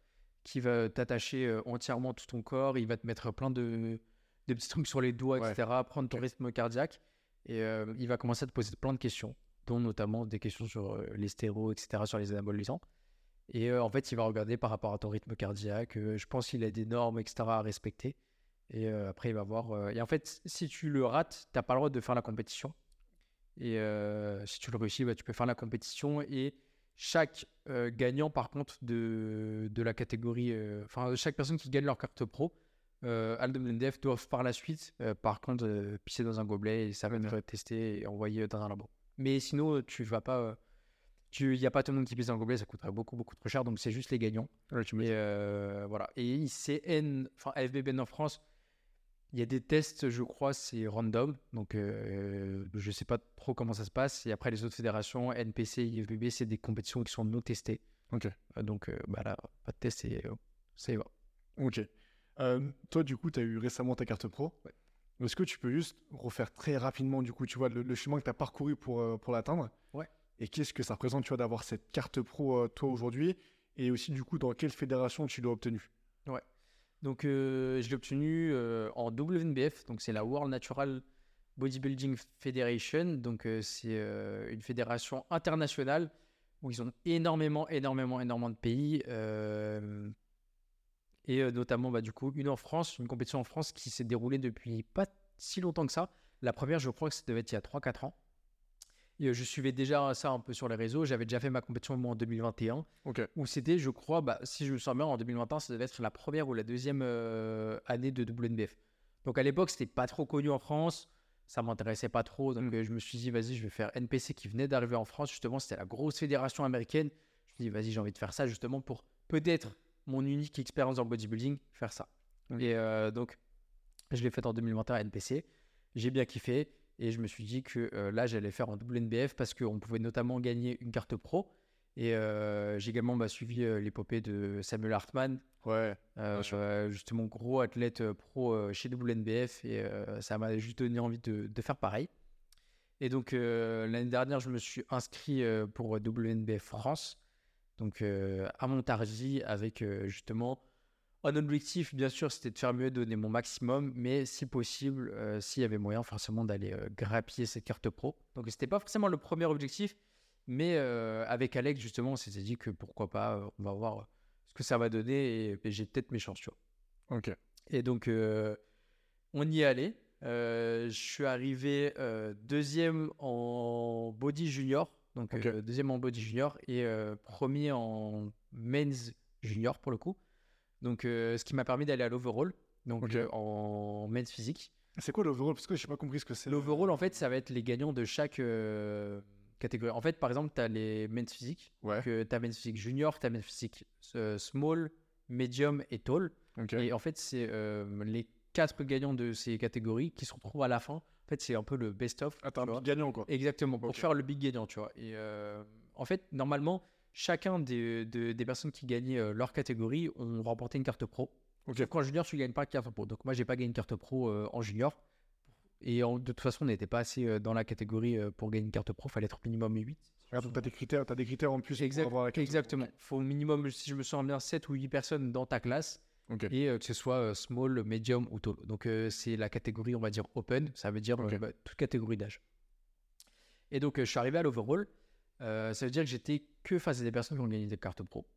qui va t'attacher entièrement tout ton corps. Il va te mettre plein de, de petits trucs sur les doigts, Ouais. etc. Prendre ton rythme cardiaque. Et il va commencer à te poser plein de questions, dont notamment des questions sur euh, les stéros, etc., sur les anabolisants. Et euh, en fait, il va regarder par rapport à ton rythme cardiaque. euh, je pense qu'il a des normes, etc., à respecter. Et euh, après, il va voir. et en fait, si tu le rates, tu n'as pas le droit de faire la compétition. Et si tu le réussis, bah, tu peux faire la compétition. Et chaque gagnant, par contre, de, de la catégorie. Enfin, chaque personne qui gagne leur carte pro euh, l'WNDF doivent par la suite, par contre, pisser dans un gobelet et ça va être testé et envoyé dans un labo. Mais sinon, euh, tu vas pas. euh, Il n'y a pas tout le monde qui pisse dans gobelet, ça coûterait beaucoup, beaucoup trop cher. Donc, c'est juste les gagnants. Ouais, tu Et euh, voilà. Et ICN, enfin FBBN en France, il y a des tests, je crois, c'est random. Donc, euh, je sais pas trop comment ça se passe. Et après, les autres fédérations, NPC, IFBB, c'est des compétitions qui sont non testées. Ok. Donc, euh, bah là, pas de test et ça y va. Ok. Toi, du coup, tu as eu récemment ta carte pro. Ouais. Est-ce que tu peux juste refaire très rapidement, du coup, tu vois, le, le chemin que tu as parcouru pour, euh, pour l'atteindre Ouais. Et qu'est-ce que ça représente, tu vois, d'avoir cette carte pro, euh, toi, aujourd'hui Et aussi, du coup, dans quelle fédération tu l'as obtenue? Donc, euh, je l'ai obtenu euh, en WNBF, donc c'est la World Natural Bodybuilding Federation. Donc, c'est une fédération internationale où ils ont énormément, énormément, énormément de pays. Et euh, notamment, bah, du coup, une en France, une compétition en France qui s'est déroulée depuis pas si longtemps que ça. La première, je crois que ça devait être il y a 3-4 ans. Et euh, je suivais déjà ça un peu sur les réseaux. J'avais déjà fait ma compétition moi en 2021 Ok. où c'était, je crois, bah, si je me souviens bien, en 2021, ça devait être la première ou la deuxième euh, année de WNBF. Donc à l'époque, c'était pas trop connu en France, ça m'intéressait pas trop, donc Mm. je me suis dit, vas-y, je vais faire NPC qui venait d'arriver en France, justement, c'était la grosse fédération américaine. Je me suis dit, vas-y, j'ai envie de faire ça, justement, pour peut-être mon unique expérience le bodybuilding, faire ça. Et euh, donc, je l'ai fait en 2021 à NPC, j'ai bien kiffé, et je me suis dit que euh, là, j'allais faire en WNBF parce qu'on pouvait notamment gagner une carte pro. Et euh, j'ai également bah, suivi l'épopée de Samuel Hartmann, Ouais. justement gros athlète pro chez WNBF, et ça m'a juste donné envie de, de faire pareil. Et donc l'année dernière, je me suis inscrit pour WNBF France, donc euh, à Montargis, avec euh, justement un objectif, bien sûr, c'était de faire mieux, donner mon maximum, mais si possible, euh, s'il y avait moyen, forcément, d'aller euh, grappiller cette carte pro. Donc c'était pas forcément le premier objectif, mais euh, avec Alex, justement, on s'était dit que pourquoi pas, on va voir ce que ça va donner et, et j'ai peut-être mes chances, tu vois. Ok. Et donc, on y est allé. Je suis arrivé deuxième en body junior, donc euh, deuxième en body junior et euh, premier en men's junior pour le coup. Donc, euh, ce qui m'a permis d'aller à l'overall, donc en men's physique. C'est quoi l'overall? Parce que j'ai pas compris ce que c'est. L'overall, en fait, ça va être les gagnants de chaque catégorie. En fait, par exemple, tu as les men's physiques. Ouais. Tu as men's physique junior, tu as men's physique small, medium et tall. Et en fait, c'est les quatre gagnants de ces catégories qui se retrouvent à la fin. Fait, c'est un peu le best-of. Ah, tu un vois. big gagnant, quoi. Exactement, pour faire le big gagnant, tu vois. Et euh, en fait, normalement, chacun des, de- des personnes qui gagnaient euh, leur catégorie ont remporté une carte pro. Ok. Sauf qu'en junior, tu gagnes pas de carte pro. Donc moi, j'ai pas gagné une carte pro euh, en junior. Et en- de toute façon, on n'était pas assez dans la catégorie pour gagner une carte pro. Il fallait être au minimum 8. Regarde, donc t'as des critères, t'as des critères en plus Exact- pour avoir la carte. Exactement. Il faut au minimum, si je me souviens bien, 7 ou 8 personnes dans ta classe. Et euh, que ce soit euh, small, medium ou tall. Donc euh, c'est la catégorie, on va dire, open. Ça veut dire bah, toute catégorie d'âge. Et donc je suis arrivé à l'overall. Ça veut dire que j'étais que face à des personnes qui ont gagné des cartes pro.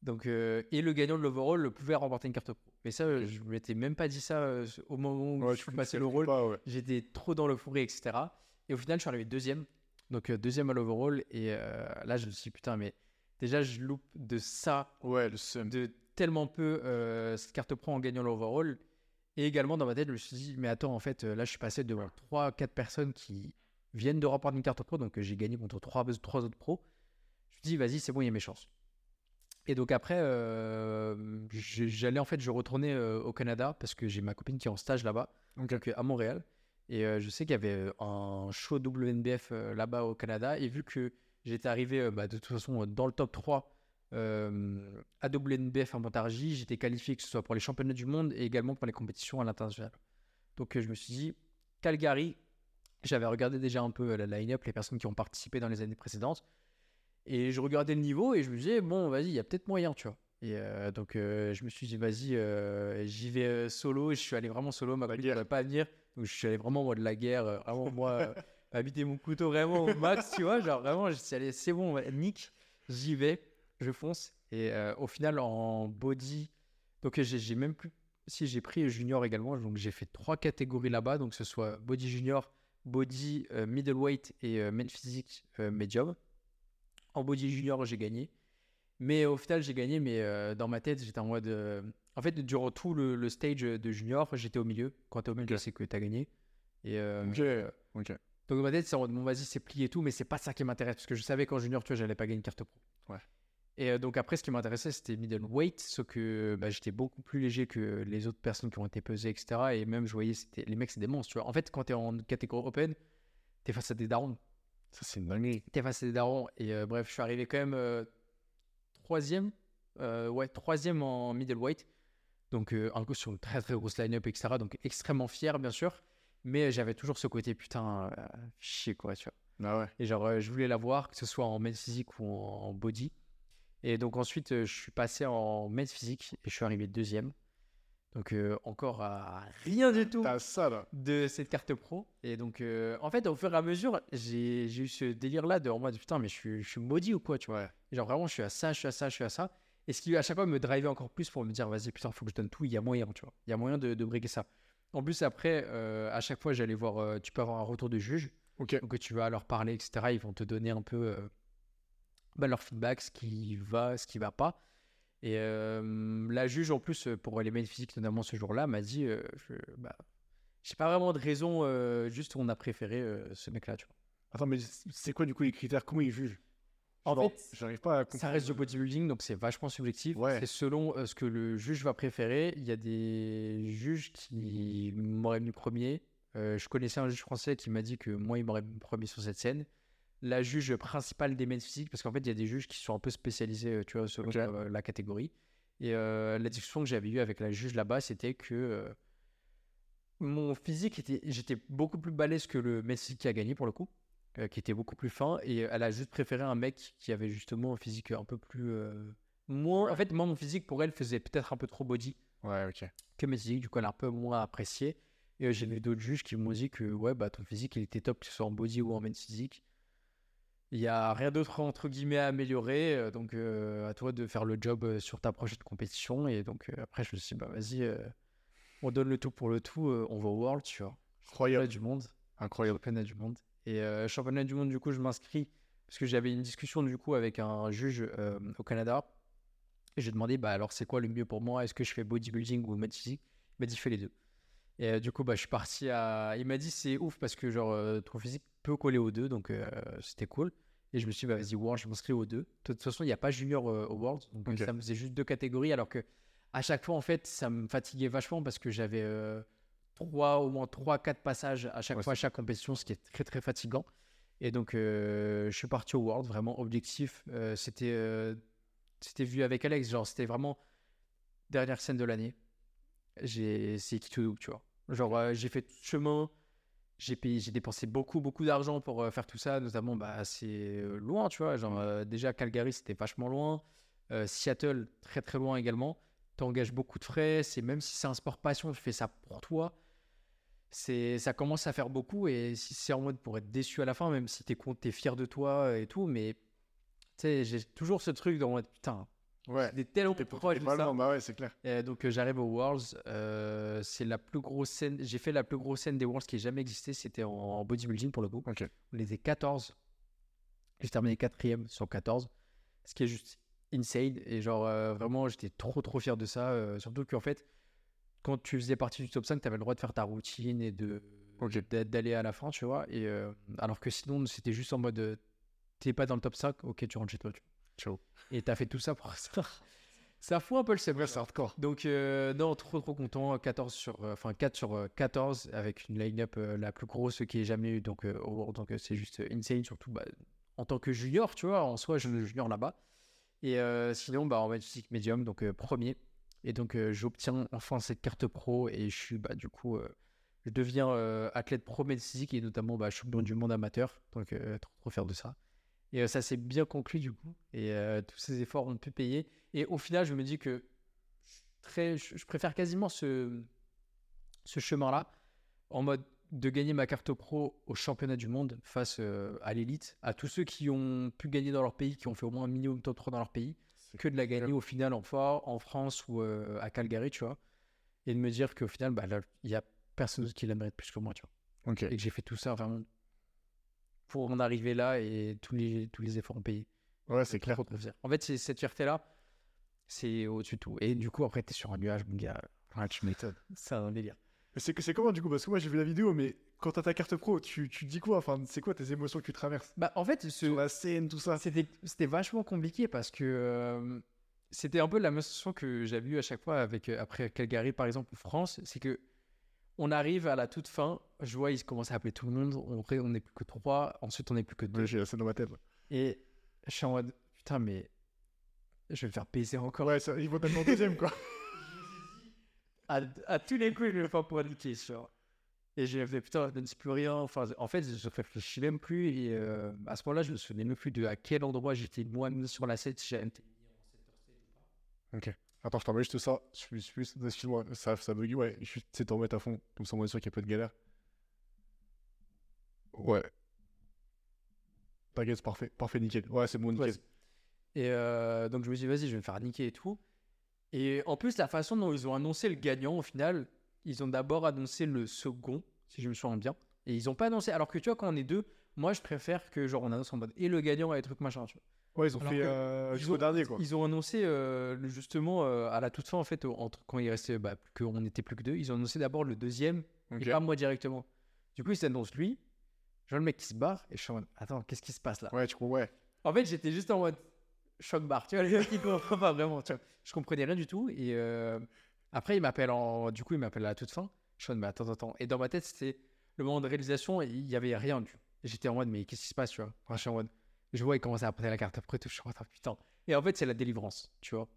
Donc, euh, et le gagnant de l'overall pouvait remporter une carte pro. Mais ça, euh, je ne m'étais même pas dit ça euh, au moment où Ouais, je tu suis passé sais le rôle. ouais. J'étais trop dans le fourré, etc. Et au final, je suis arrivé deuxième. Donc, deuxième à l'overall. Et là, je me suis dit, putain, mais déjà, je loupe de ça, Ouais, le seum. de tellement peu euh, cette carte pro en gagnant l'overall. Et également, dans ma tête, je me suis dit, mais attends, en fait, euh, là, je suis passé devant 3-4 personnes qui viennent de remporter une carte pro. Donc, euh, j'ai gagné contre 3, trois autres pros. Je me suis dit, vas-y, c'est bon, il y a mes chances. Et donc après, euh, j'allais en fait, je retournais euh, au Canada parce que j'ai ma copine qui est en stage là-bas, donc à Montréal. Et euh, je sais qu'il y avait un show WNBF là-bas au Canada. Et vu que j'étais arrivé bah, de toute façon dans le top 3 euh, à WNBF à Montargis, j'étais qualifié que ce soit pour les championnats du monde et également pour les compétitions à l'international. Donc euh, je me suis dit, Calgary, j'avais regardé déjà un peu euh, la line-up, les personnes qui ont participé dans les années précédentes. Et je regardais le niveau et je me disais, bon, vas-y, il y a peut-être moyen, tu vois. Et euh, donc, euh, je me suis dit, vas-y, j'y vais solo. Et je suis allé vraiment solo. Ma copine ne pas venir. Donc, je suis allé vraiment en mode la guerre. Vraiment, moi, habiter mon couteau vraiment au max, tu vois. Genre, vraiment, je suis allé, c'est bon, nick, j'y vais, je fonce. Et euh, au final, en body, donc j'ai même plus. Si j'ai pris junior également, donc j'ai fait trois catégories là-bas, donc que ce soit body junior, body euh, middleweight et euh, main physique euh, medium. En body junior, j'ai gagné. Mais au final, j'ai gagné, mais dans ma tête, j'étais en mode. En fait, durant tout le, le stage de junior, j'étais au milieu. Quand t'es au milieu, c'est que t'as gagné. Et Ok, ok. donc dans ma tête, c'est en mode, bon, vas-y, c'est plié et tout, mais c'est pas ça qui m'intéresse, parce que je savais qu'en junior, tu vois, j'allais pas gagner une carte pro. Ouais. Et euh, donc après, ce qui m'intéressait, c'était middleweight, sauf que bah, j'étais beaucoup plus léger que les autres personnes qui ont été pesées, etc. Et même, je voyais, c'était... les mecs, c'est des monstres, tu vois. En fait, quand t'es en catégorie open, t'es face à des darons. Ça, c'est une dinguerie. T'es face à des darons. Et euh, bref, je suis arrivé quand même euh, troisième, euh, ouais, troisième en middleweight. Donc un coup sur une très très grosse line-up, etc. Donc extrêmement fier, bien sûr. Mais j'avais toujours ce côté, putain, chier quoi, tu vois. Ah ouais. Et genre, je voulais la voir, que ce soit en main physique ou en, en body. Et donc ensuite, euh, je suis passé en main physique et je suis arrivé deuxième. Donc euh, encore à rien du tout ça, là. de cette carte pro. Et donc, euh, en fait, au fur et à mesure, j'ai eu ce délire-là de en mode putain, mais je suis, je suis maudit ou quoi, tu vois? Genre vraiment, je suis à ça, je suis à ça, je suis à ça. Et ce qui à chaque fois me drivait encore plus pour me dire vas-y, putain, faut que je donne tout, il y a moyen, tu vois? Il y a moyen de, de briguer ça. En plus, après, euh, à chaque fois, j'allais voir, tu peux avoir un retour de juge. Ok. Donc, tu vas leur parler, etc. Ils vont te donner un peu bah, leur feedback, ce qui va, ce qui va pas. Et euh, la juge, en plus, pour les mails physiques, notamment ce jour-là, m'a dit euh, je, bah, j'ai pas vraiment de raison, euh, juste on a préféré euh, ce mec-là, tu vois. Attends, mais c'est quoi, du coup, les critères? Comment ils jugent? En Genre, fait, j'arrive pas à comprendre. Ça reste du bodybuilding, donc c'est vachement subjectif. Ouais. C'est selon euh, ce que le juge va préférer. Il y a des juges qui m'auraient mis premier. Euh, je connaissais un juge français qui m'a dit que moi, il m'aurait mis premier sur cette scène. La juge principale des mains physiques, parce qu'en fait, il y a des juges qui sont un peu spécialisés, euh, tu vois, selon euh, la catégorie. Et euh, la discussion que j'avais eue avec la juge là-bas, c'était que euh, mon physique était, j'étais beaucoup plus balèze que le physique qui a gagné pour le coup, euh, qui était beaucoup plus fin. Et elle a juste préféré un mec qui avait justement un physique un peu plus moins. En fait, moi, mon physique pour elle faisait peut-être un peu trop body Ouais, ok. que mes physiques, du coup, elle a un peu moins apprécié. Et j'ai vu d'autres juges qui m'ont dit que ouais, bah, ton physique, il était top, que ce soit en body ou en main physique. Il n'y a rien d'autre, entre guillemets, à améliorer. euh, donc, euh, à toi de faire le job euh, sur ta prochaine compétition. Et donc, euh, après, je me suis dit, bah, vas-y, euh, on donne le tout pour le tout. on va au World, tu vois. Incroyable. du monde. Incroyable. Championnat du monde. Et championnat du monde, du coup, je m'inscris parce que j'avais une discussion du coup avec un juge au Canada. Et j'ai demandé, bah alors c'est quoi le mieux pour moi? Est-ce que je fais bodybuilding ou maths physique? Il m'a dit, fais les deux. Et du coup, bah, je suis parti à. Il m'a dit, c'est ouf parce que genre ton physique peut coller aux deux, donc euh, c'était cool. Et je me suis dit, bah, vas-y, World, je m'inscris aux deux. De toute façon, il n'y a pas junior euh, au World, donc ça me faisait juste deux catégories, alors que à chaque fois, en fait, ça me fatiguait vachement parce que j'avais euh, trois, au moins trois, quatre passages à chaque Ouais, fois, à chaque compétition, ce qui est très, très fatigant. Et donc, euh, je suis parti au World, vraiment objectif. euh, c'était, euh, c'était vu avec Alex, genre, c'était vraiment dernière scène de l'année. J'ai, c'est qui tout, tu vois. Genre, j'ai fait tout ce chemin. J'ai dépensé beaucoup, beaucoup d'argent pour euh, faire tout ça, notamment, bah, c'est euh, loin, tu vois. Genre, euh, déjà, Calgary, c'était vachement loin. Euh, Seattle, très, très loin également. T'engages beaucoup de frais. C'est même si c'est un sport passion, tu fais ça pour toi. C'est, ça commence à faire beaucoup. Et si c'est en mode pour être déçu à la fin, même si t'es content, t'es fier de toi et tout, mais tu sais, j'ai toujours ce truc dans mode putain, Ouais. j'étais tellement proche de ça. bah ouais, c'est clair. Et donc euh, j'arrive aux Worlds, euh, c'est la plus grosse scène, j'ai fait la plus grosse scène des Worlds qui ait jamais existé, c'était en, en bodybuilding pour le coup. Ok. On était 14, j'ai terminé quatrième sur 14, ce qui est juste insane et genre euh, vraiment j'étais trop trop fier de ça, euh, surtout qu'en fait quand tu faisais partie du top 5, tu avais le droit de faire ta routine et de d'aller à la fin, tu vois, et euh, alors que sinon c'était juste en mode euh, t'es pas dans le top 5, ok tu rentres chez toi, tu vois. Et t'as fait tout ça pour ça. ça fout un peu le seum. Ouais, hardcore. Donc, euh, non, trop trop content. 14 sur, euh, enfin 4 sur euh, 14 avec une line-up euh, la plus grosse qui ait jamais eu. Donc, euh, donc euh, c'est juste euh, insane, surtout bah, en tant que junior, tu vois. En soi, je suis junior là-bas. Et euh, sinon, bah, en physique médium, donc euh, premier. Et donc, euh, j'obtiens enfin cette carte pro et je suis, bah, du coup, euh, je deviens euh, athlète pro physique et notamment bah, champion du monde amateur. Donc, euh, trop, trop fier de ça. Et euh, ça s'est bien conclu du coup. Et euh, tous ces efforts ont pu payer. Et au final, je me dis que très, je, préfère quasiment ce, ce chemin-là en mode de gagner ma carte pro au championnat du monde face euh, à l'élite, à tous ceux qui ont pu gagner dans leur pays, qui ont fait au moins un minimum top 3 dans leur pays, que de la gagner au final en, fort, en France ou à Calgary, tu vois. Et de me dire qu'au final, bah, il y a personne qui la mérite plus que moi, tu vois. Et que j'ai fait tout ça vraiment pour en arriver là et tous les, tous les efforts ont payé. Ouais, c'est clair. En fait, c'est cette fierté-là, c'est au-dessus de tout. Et du coup, après, t'es sur un nuage, mon gars. Ouais, tu m'étonnes. <laughs> C'est un délire. Mais c'est c'est comment du coup? Parce que moi j'ai vu la vidéo, mais quand t'as ta carte pro, tu, tu te dis quoi? Enfin, c'est quoi tes émotions que tu traverses? Bah, en fait, ce, Sur la scène, tout ça C'était c'était vachement compliqué parce que euh, c'était un peu la même sensation que j'avais eu à chaque fois avec euh, après Calgary par exemple ou France, c'est que on arrive à la toute fin, je vois ils commencent à appeler tout le monde, on on n'est plus que trois, ensuite on n'est plus que deux J'ai scène dans ma tête. et je suis en mode putain mais je vais me faire baiser encore Ouais, ça, ils vont tellement deuxième quoi. <laughs> à, à tous les coups je vais me faire pour niquer sûr. Et j'ai fait putain je ne sais plus rien, enfin en fait je réfléchis même plus et euh, à ce moment-là je me souvenais même plus de à quel endroit j'étais moi-même sur la scène si j'avais été ok. Attends, je t'envoie juste ça. Je suis, excuse-moi, ça, ça buggy, ouais. Je c'est t'en remettre à fond. Comme ça, on est sûr qu'il y a pas de galère. Ouais. T'inquiète, parfait. Parfait, nickel. Ouais, c'est bon, nickel. Ouais, Et euh, donc je me suis dit, vas-y, je vais me faire niquer et tout. Et en plus, la façon dont ils ont annoncé le gagnant, au final, ils ont d'abord annoncé le second, si je me souviens bien. Et ils ont pas annoncé. Alors que tu vois, quand on est deux, moi je préfère que genre on annonce en mode et le gagnant et truc machin. Tu vois. Ouais, ils ont Alors fait euh, jusqu'au dernier, quoi. Ils ont annoncé euh, justement euh, à la toute fin, en fait, entre, quand il restait, bah, plus que- on n'était plus que deux, ils ont annoncé d'abord le deuxième Ok. et pas moi directement. Du coup, ils annoncent lui. Je vois le mec qui se barre et je suis en mode, attends, qu'est-ce qui se passe là? Ouais, tu comprends, ouais. en fait, j'étais juste en mode choc bar. Tu vois, les mecs, ils comprennent pas vraiment. Tu vois. Je comprenais rien du tout. Et euh, après, il m'appelle en. Du coup, il m'appelle à la toute fin. Je suis en mode, mais attends, attends. Et dans ma tête, c'était le moment de réalisation et il y avait rien. Du... Et J'étais en mode, mais qu'est-ce qui se passe, tu vois? Enfin, Je suis en mode. Je vois, il commençait à prendre la carte après tout. Je suis en putain. Et en fait, c'est la délivrance, tu vois.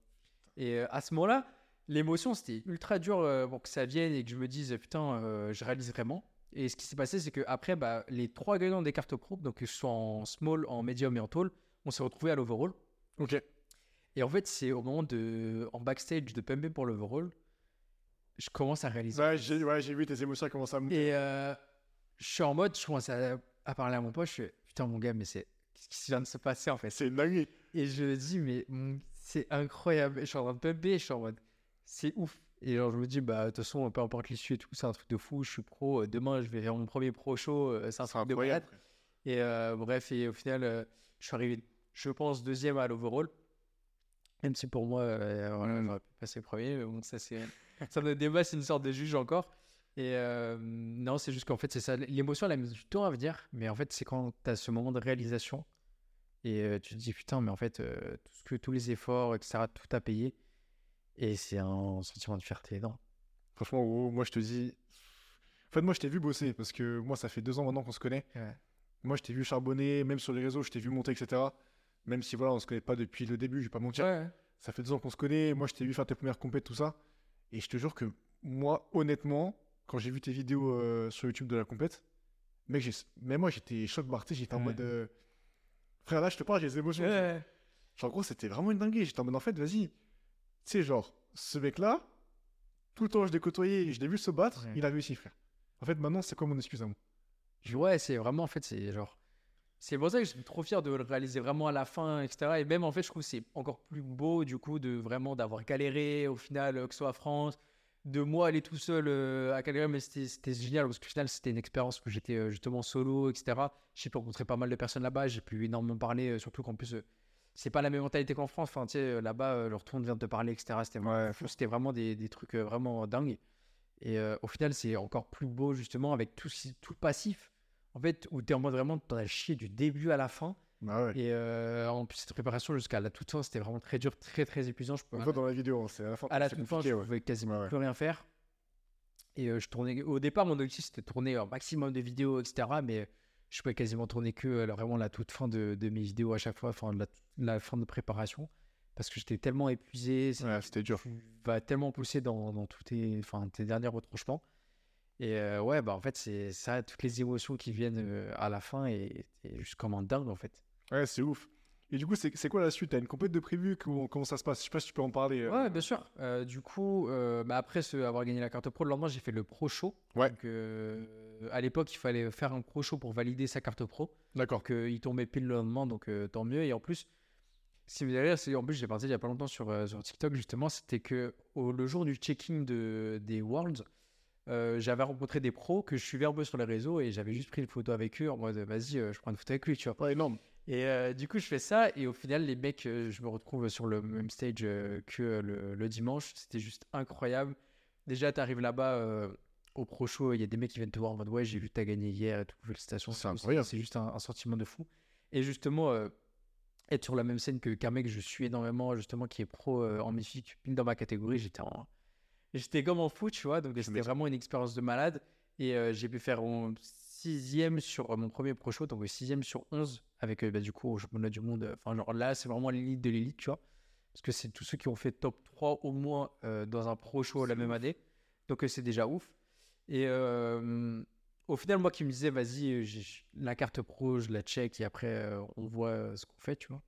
Et euh, à ce moment-là, l'émotion, c'était ultra dur euh, pour que ça vienne et que je me dise, putain, euh, je réalise vraiment. Et ce qui s'est passé, c'est que après, bah, les trois gagnants des cartes pro, donc que ce soit en small, en medium et en tall, on s'est retrouvés à l'overall. Ok. Et en fait, c'est au moment de. En backstage de PMB pour l'overall, je commence à réaliser. Ouais, j'ai ouais, vu tes émotions commencer à monter. Et je suis en mode, je commence à, à parler à mon pote, je fais Putain, mon gars, mais c'est. Qu'est-ce qui vient de se passer en fait C'est une dinguerie. Et je me dis, mais c'est incroyable. Je suis en train de PMB, je suis en mode C'est ouf. Et genre, je me dis, bah, de toute façon, peu importe l'issue et tout, c'est un truc de fou. Je suis pro. euh, Demain, je vais faire mon premier pro show. euh, C'est un truc de malade. Et euh, bref, et au final, euh, je suis arrivé, je pense, deuxième à l'overall. Même si pour moi, euh, voilà, j'aurais pu passer premier. mais bon, ça, c'est. ça me débat, c'est une sorte de juge encore. Et euh, non, c'est juste qu'en fait, c'est ça. L'émotion, elle a mis du temps à venir. Mais en fait, c'est quand tu as ce moment de réalisation. Et euh, tu te dis, putain, mais en fait, euh, tout ce que, tous les efforts, etc., tout a payé. Et c'est un sentiment de fierté énorme. Franchement, gros, moi je te dis. En fait, moi je t'ai vu bosser parce que moi ça fait deux ans maintenant qu'on se connaît. Ouais. Moi je t'ai vu charbonner, même sur les réseaux, je t'ai vu monter, etc. Même si voilà, on se connaît pas depuis le début, je vais pas mentir. Ouais. Ça fait deux ans qu'on se connaît. Moi je t'ai vu faire tes premières compètes, tout ça. Et je te jure que moi, honnêtement, quand j'ai vu tes vidéos euh, sur YouTube de la compète, mec, j'ai- même moi j'étais choc sais, j'étais en Ouais. mode. euh, Frère, là je te parle, j'ai des émotions. Ouais. Genre, en gros, c'était vraiment une dinguerie. J'étais en mode, en fait, vas-y. Tu sais, genre, ce mec-là, tout le temps, je l'ai côtoyé, je l'ai vu se battre, Ouais. il a réussi, frère. En fait, maintenant, c'est quoi mon excuse à moi Je- Ouais, c'est vraiment, en fait, c'est genre. C'est pour ça que je suis trop fier de le réaliser vraiment à la fin, etc. Et même, en fait, je trouve que c'est encore plus beau, du coup, de vraiment d'avoir galéré au final, euh, que ce soit à France, de moi aller tout seul euh, à galérer, mais c'était génial parce qu'au final, c'était une expérience que j'étais euh, justement solo, etc. J'ai pu rencontrer pas mal de personnes là-bas, j'ai pu énormément parler, euh, surtout qu'en plus, c'est pas la même mentalité qu'en France. Enfin, tu sais, là-bas, leur tourne vient de te parler, etc. C'était Ouais, vraiment des, des trucs vraiment dingues. Et au final, c'est encore plus beau, justement, avec tout, tout le passif. En fait, où tu es en mode vraiment, t'en as chié du début à la fin. Bah ouais. Et euh, en plus, cette préparation jusqu'à la toute fin, c'était vraiment très dur, très, très épuisant. Je On peux voit dans la vidéo, hein, c'est à la fin. à la toute fin, je ouais. pouvais quasiment Ouais, plus rien faire. Et euh, je tournais. Au départ, mon objectif c'était de tourner un maximum de vidéos, etc. Mais je pouvais quasiment tourner que euh, vraiment la toute fin de, de mes vidéos à chaque fois, enfin la, la fin de préparation, parce que j'étais tellement épuisé. c'était dur. Tu vas tellement pousser dans, dans tous tes, enfin, tes derniers retranchements. Et euh, ouais, bah en fait, c'est ça, toutes les émotions qui viennent à la fin et t'es juste comme un dingue en fait. Ouais, c'est ouf. Et du coup, c'est quoi la suite? T'as une compète de prévu? Comment, comment ça se passe? Je sais pas si tu peux en parler. euh. Ouais, bien sûr. Euh, du coup, euh, bah, après ce, avoir gagné la carte pro, le lendemain, j'ai fait le pro show. Ouais. Donc, à l'époque, il fallait faire un pro show pour valider sa carte pro. D'accord. Euh, il tombait pile le lendemain, donc tant mieux. Et en plus, me fait rire, c'est en plus, j'ai parti il y a pas longtemps sur, sur TikTok, justement, c'était que au- le jour du checking de, des Worlds, j'avais rencontré des pros que je un peu sur les réseaux et j'avais juste pris une photo avec eux en mode vas-y, je prends une photo avec lui, tu vois. Ouais, énorme. Et euh, du coup, je fais ça, et au final, les mecs, euh, je me retrouve sur le même stage euh, que le, le dimanche. C'était juste incroyable. Déjà, tu arrives là-bas euh, au pro show, il y a des mecs qui viennent te voir en mode Ouais, j'ai vu que tu as gagné hier et tout, félicitations. C'est incroyable. C'est juste un, un sentiment de fou. Et justement, euh, être sur la même scène que- qu'un mec je suis énormément, justement, qui est pro en mythique, pile dans ma catégorie, j'étais en. J'étais comme en fou, tu vois, donc c'était vraiment une expérience de malade. Et j'ai pu faire mon sixième sur mon premier pro show, donc sixième sur 11 avec euh, bah, du coup au championnat du monde. euh, Enfin, genre là, c'est vraiment l'élite de l'élite, tu vois. Parce que c'est tous ceux qui ont fait top 3 au moins euh, dans un pro show la même année. Donc euh, c'est déjà ouf. Et euh, au final, moi qui me disais, vas-y, la carte pro, je la check et après on voit ce qu'on fait, tu vois.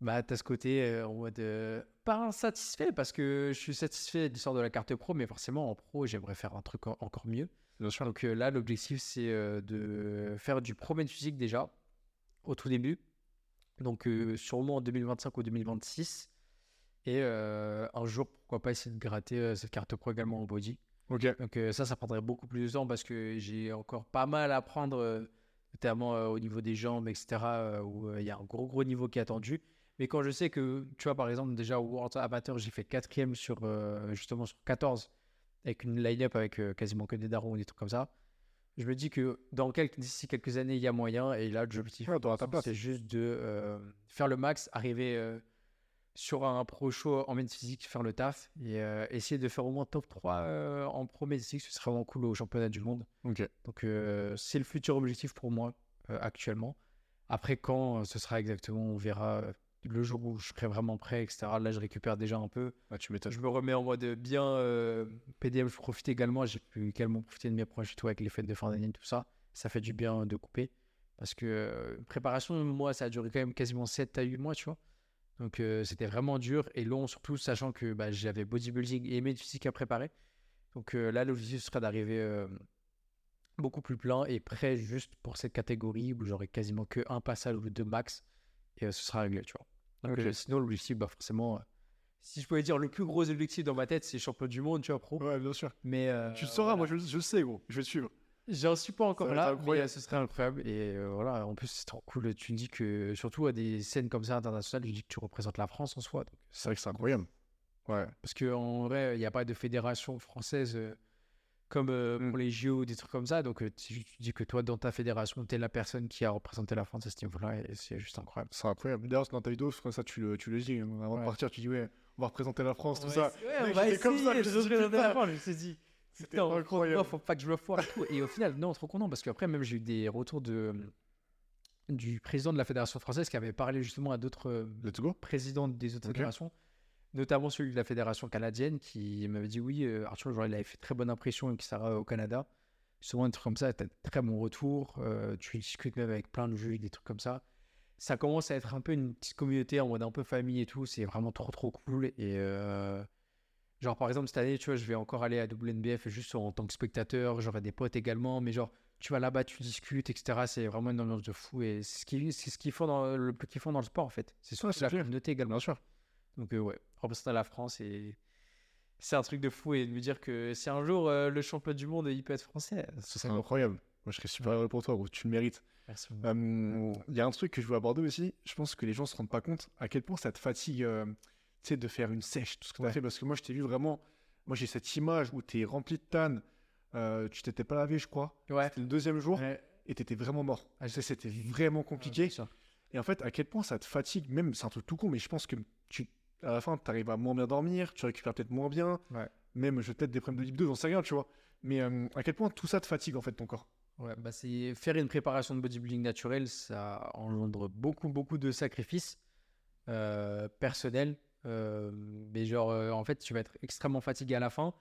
Bah, t'as ce côté en mode pas insatisfait parce que je suis satisfait de l'histoire de la carte pro, mais forcément en pro, j'aimerais faire un truc en- encore mieux. Donc là, l'objectif, c'est de faire du pro physique déjà, au tout début. Donc euh, sûrement en 2025 ou 2026. Et euh, un jour, pourquoi pas essayer de gratter euh, cette carte pro également en body. Ok. Donc ça, ça prendrait beaucoup plus de temps parce que j'ai encore pas mal à apprendre, notamment au niveau des jambes, etc., où il y a un gros, gros niveau qui est attendu. Mais quand je sais que, tu vois, par exemple, déjà au World Amateur, j'ai fait quatrième sur, justement, sur 14, avec une line-up avec quasiment que des darons ou des trucs comme ça, je me dis que dans quelques, d'ici quelques années, il y a moyen. Et là, l'objectif, Ouais, c'est juste de euh, faire le max, arriver euh, sur un pro show en main physique, faire le taf et euh, essayer de faire au moins top 3 euh, en pro main physique, ce serait vraiment cool au championnat du monde. Donc c'est le futur objectif pour moi actuellement. Après quand ce sera exactement, on verra le jour où je serai vraiment prêt, etc. Là je récupère déjà un peu. Ah, tu m'étonnes. Je me remets en mode bien euh, PDM, je profite également. J'ai pu également profiter de mes proches et tout avec les fêtes de fin d'année, tout ça. Ça fait du bien de couper. Parce que euh, préparation, moi, ça a duré quand même quasiment 7 à 8 mois, tu vois. Donc euh, c'était vraiment dur et long, surtout sachant que bah, j'avais bodybuilding et mes physique à préparer. Donc euh, là, l'objectif serait d'arriver beaucoup plus plein et prêt juste pour cette catégorie où j'aurai quasiment que un passage ou deux max et ce sera réglé, tu vois. Donc euh, sinon, l'objectif, bah, forcément, euh, si je pouvais dire le plus gros objectif dans ma tête, c'est champion du monde, tu vois, pro. Ouais, bien sûr. Mais euh, tu le sauras, voilà. moi je, je le sais, gros. Je vais te suivre. J'en suis pas encore là, mais ce serait incroyable. Et euh, voilà, en plus, c'est trop cool. Tu dis que, surtout à des scènes comme ça internationales, tu dis que tu représentes la France en soi. C'est vrai que c'est incroyable. Ouais. Parce qu'en vrai, il n'y a pas de fédération française euh, comme euh, Mm. pour les JO des trucs comme ça. Donc, euh, tu, tu dis que toi, dans ta fédération, tu es la personne qui a représenté la France à ce niveau-là. Et c'est juste incroyable. C'est incroyable. D'ailleurs, dans ta vidéo, je crois que ça, tu le, tu le dis. hein. Avant de partir, tu dis, ouais, on va représenter la France, tout Ouais, ça. c'est- ouais, on va comme ça, essayer je représenter la. France, je me suis dit. C'était incroyable. Non, faut pas que je le foire et tout. Et au final, non, trop content parce qu'après, même, j'ai eu des retours de, du président de la Fédération française qui avait parlé justement à d'autres euh, présidents des autres fédérations, notamment celui de la Fédération canadienne qui m'avait dit oui, euh, Arthur, genre, il avait fait très bonne impression et qu'il sera au Canada. Souvent, un truc comme ça, tu as très bon retour. euh, tu discutes même avec plein de juges, des trucs comme ça. Ça commence à être un peu une petite communauté en mode un peu famille et tout. C'est vraiment trop, trop cool. Et euh, genre, par exemple, cette année, tu vois, je vais encore aller à WNBF juste en tant que spectateur. J'aurai des potes également. Mais genre, tu vas là-bas, tu discutes, etc. C'est vraiment une ambiance de fou. Et c'est ce qu'ils font dans le plus kiffant dans le sport, en fait. C'est surtout c'est la communauté également. Bien sûr. Donc, euh, ouais, représenter la France et. C'est un truc de fou et de me dire que si un jour euh, le champion du monde il peut être français, ce serait incroyable. Moi, je serais super heureux pour toi, gros. Tu le mérites. Merci. Euh, Il y a un truc que je veux aborder aussi. Je pense que les gens se rendent pas compte à quel point ça te fatigue euh, tu sais, de faire une sèche, tout ce tu Ouais. fait. Parce que moi, je t'ai vu vraiment. Moi, j'ai cette image où tu es rempli de tannes. euh, tu t'étais pas lavé, je crois. Ouais. C'était le deuxième jour Ouais. et tu étais vraiment mort. Ah, C'était vraiment compliqué. Ouais. Et en fait, à quel point ça te fatigue, même, c'est un truc tout con, mais je pense que tu, à la fin, tu arrives à moins bien dormir, tu récupères peut-être moins bien. Ouais. Même, je peut-être des problèmes de type 2, j'en sais rien, tu vois. Mais euh, à quel point tout ça te fatigue, en fait, ton corps? Ouais, bah c'est faire une préparation de bodybuilding naturel, ça engendre beaucoup, beaucoup de sacrifices euh, personnels. euh, mais genre, euh, en fait, tu vas être extrêmement fatigué à la fin.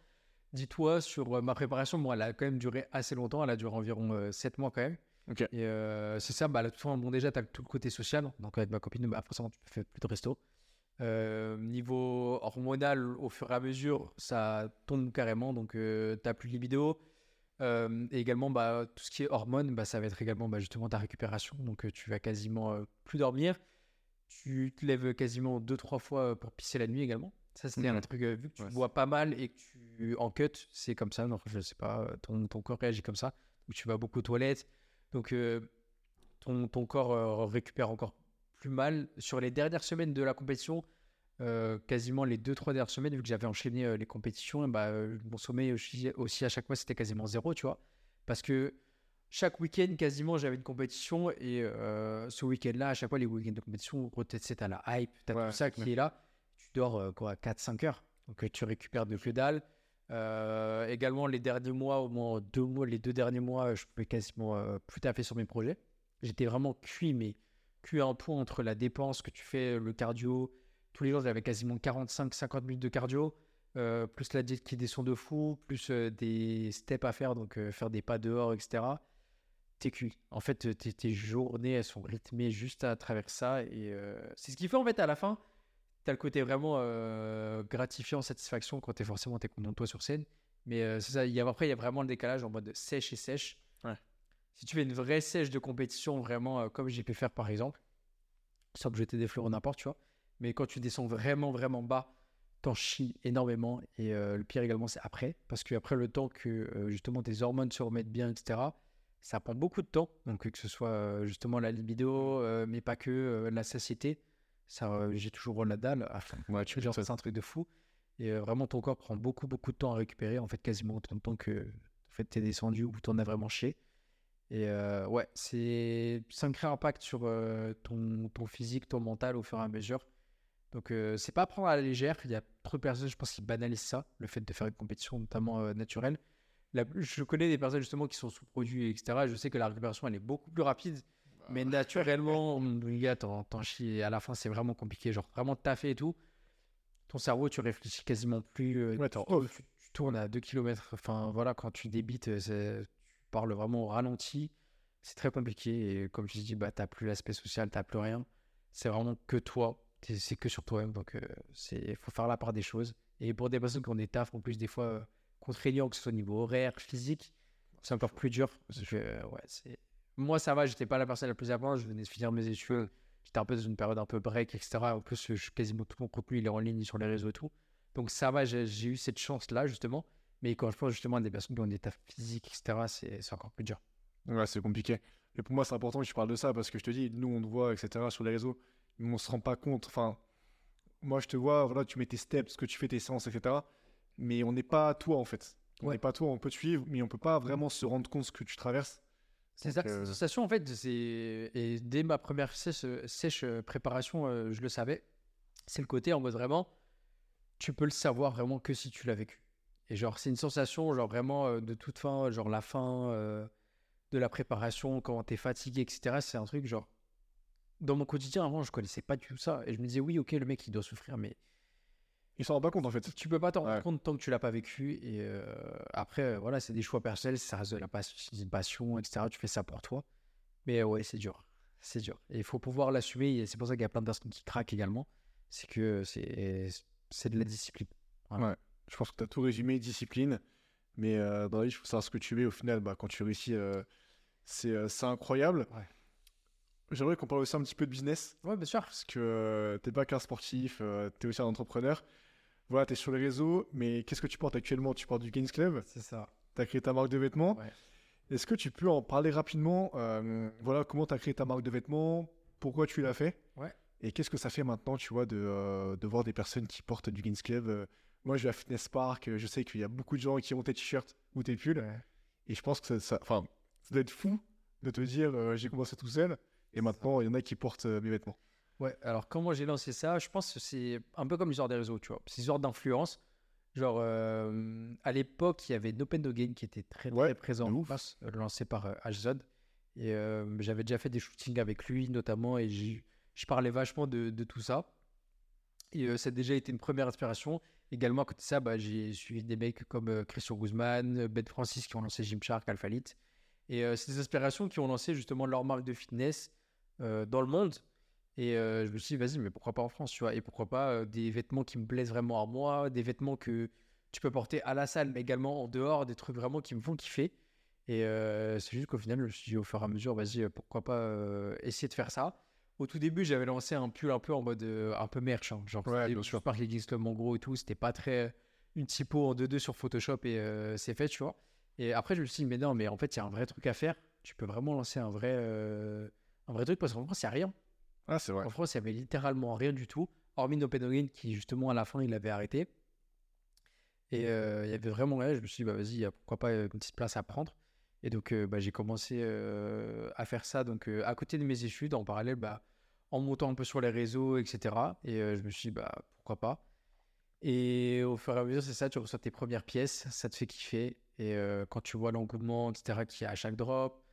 Dis-toi, sur ma préparation, moi, elle a quand même duré assez longtemps. Elle a duré environ 7 mois quand même. Ok. Et c'est ça, bah, là, tout- bon, déjà, tu as tout le côté social. Donc, avec ma copine, bah, forcément, tu fais plus de resto. Euh, niveau hormonal, au fur et à mesure, ça tombe carrément. Donc, tu n'as plus de libido. Euh, et également, bah, tout ce qui est hormones, bah, ça va être également bah, justement ta récupération. Donc, euh, tu vas quasiment euh, plus dormir. Tu te lèves quasiment deux, trois fois euh, pour pisser la nuit également. Ça, c'était Mhm. un truc, euh, vu que tu Ouais, bois pas mal et que tu en cut, c'est comme ça. Donc, je sais pas, euh, ton, ton corps réagit comme ça. Donc, tu vas beaucoup aux toilettes. Donc, euh, ton, ton corps euh, récupère encore plus mal. Sur les dernières semaines de la compétition, euh, quasiment les deux, trois dernières semaines, vu que j'avais enchaîné euh, les compétitions, et bah, euh, mon sommeil aussi, à chaque fois, c'était quasiment zéro, tu vois. Parce que chaque week-end, quasiment, j'avais une compétition. Et ce week-end-là, à chaque fois, les week-ends de compétition, t'es- t'as la hype, t'as Ouais, tout ça c'est qui est là. Tu dors quoi, 4-5 heures. Donc tu récupères de que dalle. Également, les derniers mois, au moins deux mois, les deux derniers mois, je pouvais quasiment plus taffer sur mes projets. J'étais vraiment cuit, mais à un point entre la dépense que tu fais, le cardio. Tous les jours, j'avais quasiment 45-50 minutes de cardio, euh, plus la diète qui descend de fou, plus euh, des steps à faire, donc euh, faire des pas dehors, etc. T'es cuit. En fait, euh, tes, journées, elles sont rythmées juste à travers ça. Et euh, c'est ce qui fait, en fait, à la fin, tu as le côté vraiment euh, gratifiant, satisfaction quand tu es forcément t'es content de toi sur scène. Mais euh, c'est ça, y a, après, il y a vraiment le décalage en mode sèche et sèche. Si tu fais une vraie sèche de compétition, vraiment euh, comme j'ai pu faire par exemple, sans te jeter des fleurs ou n'importe, tu vois. Mais quand tu descends vraiment, vraiment bas, t'en chies énormément. Et euh, le pire également, c'est après. Parce que après le temps que euh, justement tes hormones se remettent bien, etc., ça prend beaucoup de temps. Donc que ce soit justement la libido, mais pas que, la satiété. Ça, j'ai toujours la dalle. Enfin, Ouais, tu genre, c'est un truc de fou. Et vraiment, ton corps prend beaucoup, beaucoup de temps à récupérer. En fait, quasiment autant de temps que en fait, t'es descendu ou t'en as vraiment chié. Et euh, ouais, c'est c'est un vrai impact sur euh, ton, ton physique, ton mental au fur et à mesure. Donc, euh, c'est pas à prendre à la légère. Il y a trop de personnes, je pense, qui banalisent ça, le fait de faire une compétition, notamment euh, naturelle. La- je connais des personnes justement qui sont sous-produits, etc. Je sais que la récupération, elle est beaucoup plus rapide. Mais naturellement, <laughs> les gars, t'en t'en chies. À la fin, c'est vraiment compliqué. Genre, vraiment taffer et tout. Ton cerveau, tu réfléchis quasiment plus. Ouais, tu, tu- tu tournes à 2 km. Enfin, voilà, quand tu débites, c'est- parles vraiment au ralenti. C'est très compliqué. Et comme je dis, bah, t'as plus l'aspect social, t'as plus rien. C'est vraiment que toi. C'est que sur toi-même. Donc, euh, faut faire la part des choses. Et pour des personnes qui ont des tafs, en plus, des fois, euh, contraignants, que ce soit au niveau horaire, physique, c'est encore plus dur. Parce que, euh, moi, ça va, j'étais pas la personne la plus importante, je venais de finir mes études, j'étais un peu dans une période un peu break, etc. En plus, je, quasiment tout mon contenu, il est en ligne sur les réseaux et tout. Donc ça va, j'ai eu cette chance-là, justement. Mais quand je pense justement à des personnes qui ont des tafs physiques, etc., c'est encore plus dur. Ouais, c'est compliqué. Et pour moi, c'est important que je parle de ça parce que je te dis, nous, on te voit, etc., sur les réseaux, mais on se rend pas compte. Enfin, moi, je te vois, voilà, tu mets tes steps, ce que tu fais, tes séances, etc., mais on n'est pas toi, en fait. On Ouais. n'est pas toi, on peut te suivre, mais on peut pas vraiment se rendre compte ce que tu traverses. C'est ça, euh, cette sensation, en fait. Et dès ma première sèche, sèche euh, préparation, euh, je le savais. C'est le côté en mode vraiment, tu peux le savoir vraiment que si tu l'as vécu. Et genre, c'est une sensation, genre vraiment euh, de toute fin, genre la fin euh, de la préparation, quand t'es fatigué, etc. C'est un truc, genre. Dans mon quotidien, avant, je connaissais pas du tout ça. Et je me disais, oui, ok, le mec, il doit souffrir, mais Ils s'en rendent pas compte, en fait. tu peux pas t'en rendre Ouais. compte tant que tu l'as pas vécu. Et euh, après, euh, voilà, c'est des choix personnels, ça reste de la passion, etc. Tu fais ça pour toi. Mais euh, ouais, c'est dur. C'est dur. Et il faut pouvoir l'assumer. C'est pour ça qu'il y a plein de personnes qui craquent également. C'est que c'est c'est de la discipline. Voilà. Ouais. Je pense que tu as tout résumé, discipline. Mais euh, dans la vie, il faut savoir ce que tu es. Au final, bah, quand tu réussis, euh, c'est euh, incroyable. Ouais. J'aimerais qu'on parle aussi un petit peu de business. Ouais, bien sûr. Parce que euh, t'es pas qu'un sportif, euh, t'es aussi un entrepreneur. Voilà, t'es sur les réseaux, mais qu'est-ce que tu portes actuellement? Tu portes du Gains Club, C'est ça. t'as créé ta marque de vêtements? Ouais. Est-ce que tu peux en parler rapidement Voilà, comment t'as créé ta marque de vêtements? Pourquoi tu l'as fait? Ouais. Et qu'est-ce que ça fait maintenant, tu vois, de, de voir des personnes qui portent du Gains Club Moi, je vais à Fitness Park, euh, je sais qu'il y a beaucoup de gens qui ont tes t-shirts ou tes pulls. Et je pense que ça, ça, ça doit être fou de te dire, euh, j'ai commencé tout seul, et maintenant, il y en a qui portent euh, mes vêtements. Ouais, alors comment j'ai lancé ça Je pense que c'est un peu comme l'histoire des réseaux, tu vois. C'est une sorte d'influence. Genre, euh, à l'époque, il y avait Open No Game qui était très, très Ouais, présent, ouf. lancé par HZod. Et j'avais déjà fait des shootings avec lui, notamment, et je parlais vachement de, de tout ça. Et ça a déjà été une première inspiration. Également, à côté de ça, bah, j'ai suivi des mecs comme euh, Christian Guzman, euh, Ben Francis qui ont lancé Gymshark, Alphalite. Et euh, c'est des inspirations qui ont lancé justement leur marque de fitness dans le monde. Et je me suis dit, vas-y, mais pourquoi pas en France, tu vois? Et pourquoi pas des vêtements qui me plaisent vraiment à moi, des vêtements que tu peux porter à la salle, mais également en dehors, des trucs vraiment qui me font kiffer. Et c'est juste qu'au final, je me suis dit au fur et à mesure, vas-y, pourquoi pas essayer de faire ça. Au tout début, j'avais lancé un pull un peu en mode euh, un peu merch, hein, genre Ouais, bien sûr. Spark Leggings Club en gros et tout. C'était pas très une typo en 2-2 sur Photoshop et euh, c'est fait, tu vois. Et après, je me suis dit, mais non, mais en fait, il y a un vrai truc à faire. Tu peux vraiment lancer un vrai, euh, un vrai truc parce qu'en France, il n'y a rien. Ah, c'est vrai. En France, il y avait littéralement rien du tout, hormis No Penguin qui, justement, à la fin, il avait arrêté. Et euh, il y avait vraiment rien. Je me suis dit, bah, vas-y, pourquoi pas une petite place à prendre. Et donc, bah, j'ai commencé à faire ça donc, à côté de mes études, en parallèle, bah, en montant un peu sur les réseaux, etc. Et je me suis dit, bah, pourquoi pas. Et au fur et à mesure, c'est ça, tu reçois tes premières pièces, ça te fait kiffer. Et quand tu vois l'engouement, etc., qu'il y a à chaque drop,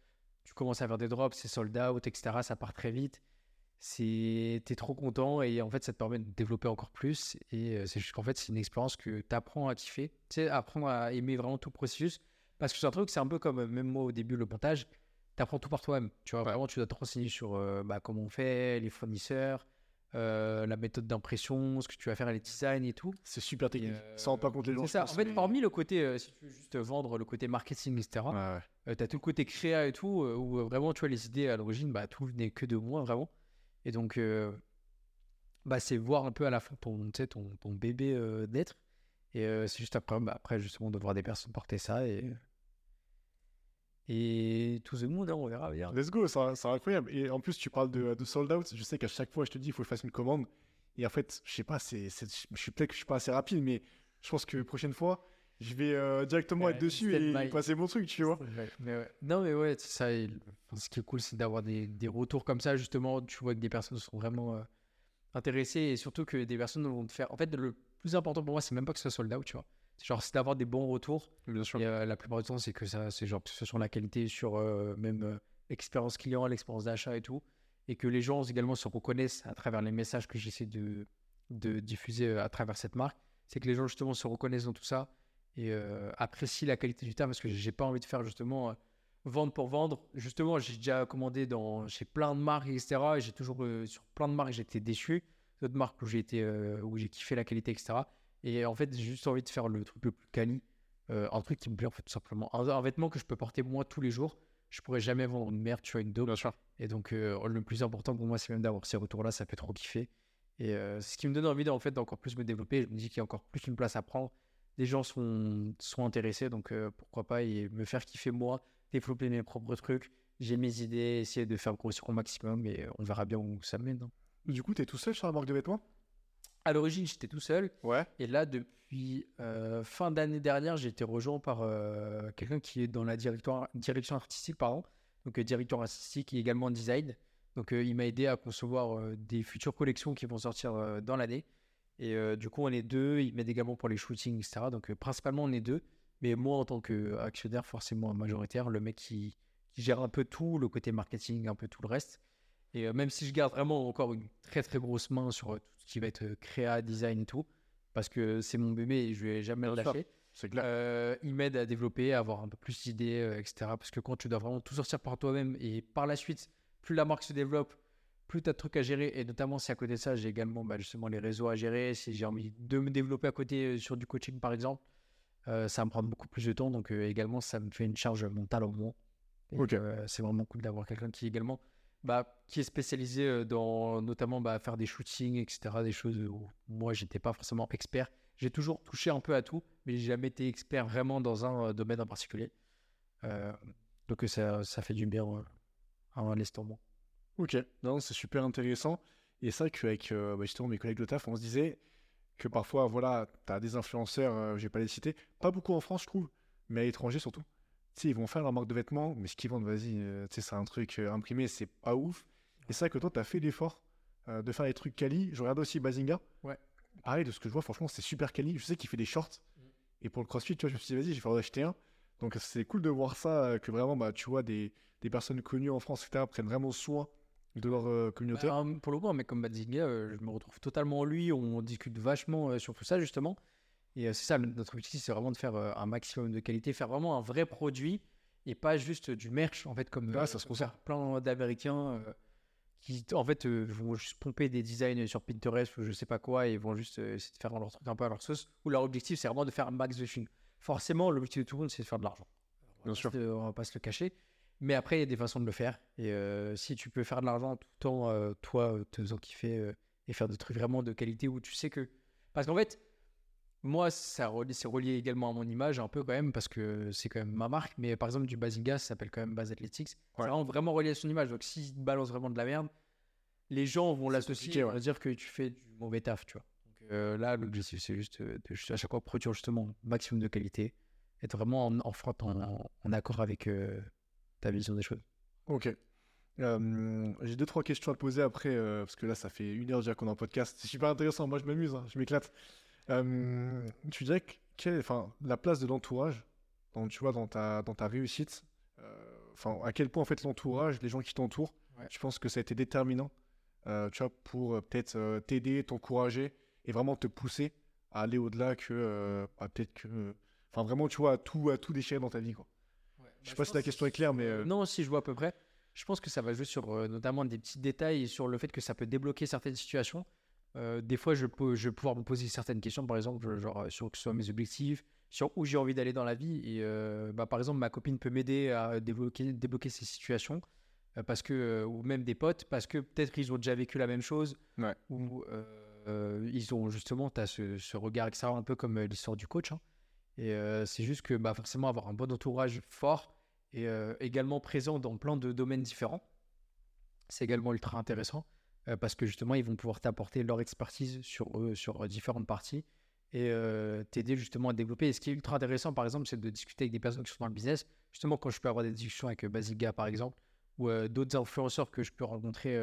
tu commences à faire des drops, c'est sold out, etc., ça part très vite. T'es trop content et en fait, ça te permet de développer encore plus. Et c'est juste qu'en fait, c'est une expérience que tu apprends à kiffer, tu sais, apprendre à aimer vraiment tout le processus. Parce que c'est un truc, c'est un peu comme, euh, même moi au début, le montage, tu apprends tout par toi-même. Tu vois, vraiment, tu dois te renseigner sur euh, bah, comment on fait, les fournisseurs, euh, la méthode d'impression, ce que tu vas faire, les designs et tout. C'est super technique. euh, Ça rend pas compte les gens. C'est ça. En fait, mais- hormis le côté, si tu veux juste vendre le côté marketing, etc., Ouais, ouais. euh, t'as tout le côté créa et tout, où vraiment, tu vois, les idées à l'origine, bah, tout venait que de moi, vraiment. Et donc, bah, c'est voir un peu à la fin ton, tu ton, ton bébé naître. Et euh, c'est juste après, bah, après, justement, de voir des personnes porter ça et. Et tout ce monde, hein, on verra bien. Let's go, c'est incroyable. Et en plus, tu parles de, de sold out. Je sais qu'à chaque fois, je te dis, il faut que je fasse une commande. Et en fait, je sais pas, c'est, je suis peut-être que je suis pas assez rapide, mais je pense que prochaine fois, je vais euh, directement être dessus et passer mon truc, tu vois. Ouais, mais ouais. Non, mais ouais, c'est ça. le- enfin, ce qui est cool, c'est d'avoir des, des retours comme ça, justement. Tu vois que des personnes sont vraiment euh, intéressées et surtout que des personnes vont te faire. En fait, le plus important pour moi, c'est même pas que ce soit sold out, tu vois. C'est genre, c'est d'avoir des bons retours. Bien sûr. Et euh, la plupart du temps, c'est que ça, c'est genre que ce soit sur la qualité, sur euh, même euh, l'expérience client, l'expérience d'achat et tout. Et que les gens également se reconnaissent à travers les messages que j'essaie de, de diffuser à travers cette marque. C'est que les gens justement se reconnaissent dans tout ça et apprécient la qualité du taf parce que j'ai pas envie de faire justement vendre pour vendre. Justement, j'ai déjà commandé dans, chez plein de marques, etc. Et j'ai toujours, sur plein de marques, j'ai été déçu. D'autres marques où j'ai été, euh, où j'ai kiffé la qualité, etc. Et en fait, j'ai juste envie de faire le truc le plus quali. Euh, un truc qui me plaît, en fait, tout simplement. Un, un vêtement que je peux porter moi tous les jours. Je pourrais jamais vendre une merde, tu vois, une dope. Bien sûr. Et donc, euh, le plus important pour moi, c'est même d'avoir ces retours-là. Ça fait trop kiffer. Et c'est ce qui me donne envie, en fait, d'encore plus me développer. Je me dis qu'il y a encore plus une place à prendre. Les gens sont, sont intéressés, donc pourquoi pas et me faire kiffer moi, développer mes propres trucs. J'ai mes idées, essayer de faire grossir au maximum et on verra bien où ça mène. Du coup, t'es tout seul sur la marque de vêtements? À l'origine, j'étais tout seul. Ouais. Et là, depuis euh, fin d'année dernière, j'ai été rejoint par euh, quelqu'un qui est dans la directoire- direction artistique, pardon. Donc, euh, directeur artistique et également design. Donc, il m'a aidé à concevoir des futures collections qui vont sortir dans l'année. Et du coup, on est deux. Il m'aide également pour les shootings, etc. Donc, principalement, on est deux. Mais moi, en tant qu'actionnaire, forcément majoritaire, le mec qui, qui gère un peu tout, le côté marketing, un peu tout le reste. Et euh, même si je garde vraiment encore une très très grosse main sur euh, tout ce qui va être euh, créa, design et tout, parce que c'est mon bébé et je vais jamais le lâcher. C'est clair. Euh, il m'aide à développer, à avoir un peu plus d'idées, euh, etc. Parce que quand tu dois vraiment tout sortir par toi-même et par la suite, plus la marque se développe, plus tu as de trucs à gérer. Et notamment si à côté de ça, j'ai également bah, justement les réseaux à gérer. Si j'ai envie de me développer à côté euh, sur du coaching par exemple, ça va me prendre beaucoup plus de temps. Donc également, ça me fait une charge mentale au moins. Et, Ok. c'est vraiment cool d'avoir quelqu'un qui également bah, qui est spécialisé euh, dans notamment bah, faire des shootings, etc. Des choses où moi, j'étais pas forcément expert. J'ai toujours touché un peu à tout, mais j'ai jamais été expert vraiment dans un euh, domaine en particulier. Euh, donc ça, ça fait du bien à l'instant. moi. Ok, non, c'est super intéressant. Et c'est vrai qu'avec bah, justement mes collègues de taf, on se disait que parfois, voilà, tu as des influenceurs, euh, je vais pas les citer, pas beaucoup en France, je trouve, mais à l'étranger surtout. Sais, ils vont faire leur marque de vêtements, mais ce qu'ils vendent, vas-y, euh, tu sais, c'est un truc euh, imprimé, c'est pas ouf. Et c'est vrai que toi, tu as fait l'effort euh, de faire des trucs quali. Je regarde aussi Bazinga. Ouais. Pareil, de ce que je vois, franchement, c'est super quali. Je sais qu'il fait des shorts. Et pour le crossfit, tu vois, je me suis dit, vas-y, je vais en acheter un. Donc c'est cool de voir ça, euh, que vraiment, bah, tu vois, des, des personnes connues en France, etc., prennent vraiment soin de leur euh, communauté. Bah, pour le coup, un mec comme Badzinga, euh, je me retrouve totalement en lui. On discute vachement euh, sur tout ça, justement. Et euh, c'est ça, notre objectif, c'est vraiment de faire euh, un maximum de qualité, faire vraiment un vrai produit et pas juste du merch, en fait, comme Ouais, ça se faire plein d'Américains euh, qui, en fait, euh, vont juste pomper des designs sur Pinterest ou je sais pas quoi et vont juste euh, essayer de faire leur truc un peu à leur sauce. Ou leur objectif, c'est vraiment de faire un max de thunes. Forcément, l'objectif de tout le monde, c'est de faire de l'argent. Bien sûr. On va pas se le cacher. Mais après, il y a des façons de le faire. Et euh, si tu peux faire de l'argent tout en euh, toi, euh, te faisant kiffer euh, et faire des trucs vraiment de qualité où tu sais que. Parce qu'en fait, moi, ça c'est relié également à mon image un peu quand même parce que c'est quand même ma marque. Mais par exemple, du Bazinga, ça s'appelle quand même Baz Athletics. C'est Ouais. vraiment, vraiment relié à son image. Donc, s'il te balance vraiment de la merde, les gens vont l'associer ouais. vont dire que tu fais du mauvais taf, tu vois. Donc euh, là, l'objectif, c'est juste euh, de, à chaque fois produire justement un maximum de qualité, être vraiment en, en, front- en, en accord avec euh, ta vision des choses. Ok. Euh, j'ai deux, trois questions à te poser après, euh, parce que là, ça fait une heure déjà qu'on est en podcast. C'est super intéressant. Moi, je m'amuse, hein, je m'éclate. Euh, tu dirais que enfin, la place de l'entourage, dans, tu vois, dans ta, dans ta réussite, euh, enfin, à quel point, en fait, l'entourage, les gens qui t'entourent, Ouais. je pense que ça a été déterminant, euh, tu vois, pour euh, peut-être euh, t'aider, t'encourager et vraiment te pousser à aller au-delà que, euh, bah, peut-être que, enfin, vraiment, tu vois, à tout, à tout déchirer dans ta vie, quoi. Je sais pas si la question est claire, mais euh, Non, si je vois à peu près. Je pense que ça va jouer sur euh, notamment des petits détails et sur le fait que ça peut débloquer certaines situations. Euh, des fois, je peux, je vais pouvoir me poser certaines questions, par exemple, genre euh, sur que ce soit mes objectifs, sur où j'ai envie d'aller dans la vie. Et euh, bah, par exemple, ma copine peut m'aider à débloquer, débloquer ces situations, euh, parce que, ou même des potes, parce que peut-être ils ont déjà vécu la même chose, Ouais. ou ils ont justement, tu as ce, ce regard extérieur, un peu comme l'histoire du coach. hein. Et c'est juste que bah, forcément, avoir un bon entourage fort et également présent dans plein de domaines différents, c'est également ultra intéressant euh, parce que justement, ils vont pouvoir t'apporter leur expertise sur, euh, différentes parties et euh, t'aider justement à développer. Et ce qui est ultra intéressant, par exemple, c'est de discuter avec des personnes qui sont dans le business. Justement, quand je peux avoir des discussions avec Basiga, par exemple, ou d'autres influenceurs que je peux rencontrer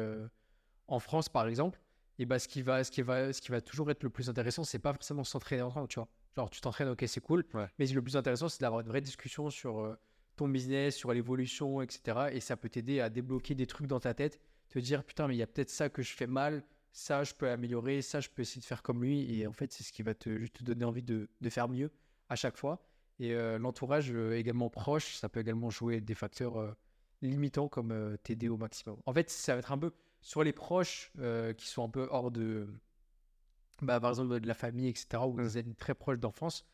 en France, par exemple, et bah, ce, qui va, ce, qui va, ce qui va toujours être le plus intéressant, c'est pas forcément s'entraîner ensemble, tu vois. Genre, tu t'entraînes, ok, c'est cool, Ouais. mais le plus intéressant, c'est d'avoir une vraie discussion sur ton business, sur l'évolution, etc. Et ça peut t'aider à débloquer des trucs dans ta tête, te dire, putain, mais il y a peut-être ça que je fais mal, ça, je peux améliorer, ça, je peux essayer de faire comme lui. Et en fait, c'est ce qui va te, te donner envie de, de faire mieux à chaque fois. Et euh, l'entourage euh, également proche, ça peut également jouer des facteurs euh, limitants comme t'aider au maximum. En fait, ça va être un peu sur les proches qui sont un peu hors de, bah, par exemple, de la famille, etc., ou Mm. des amis très proches d'enfance.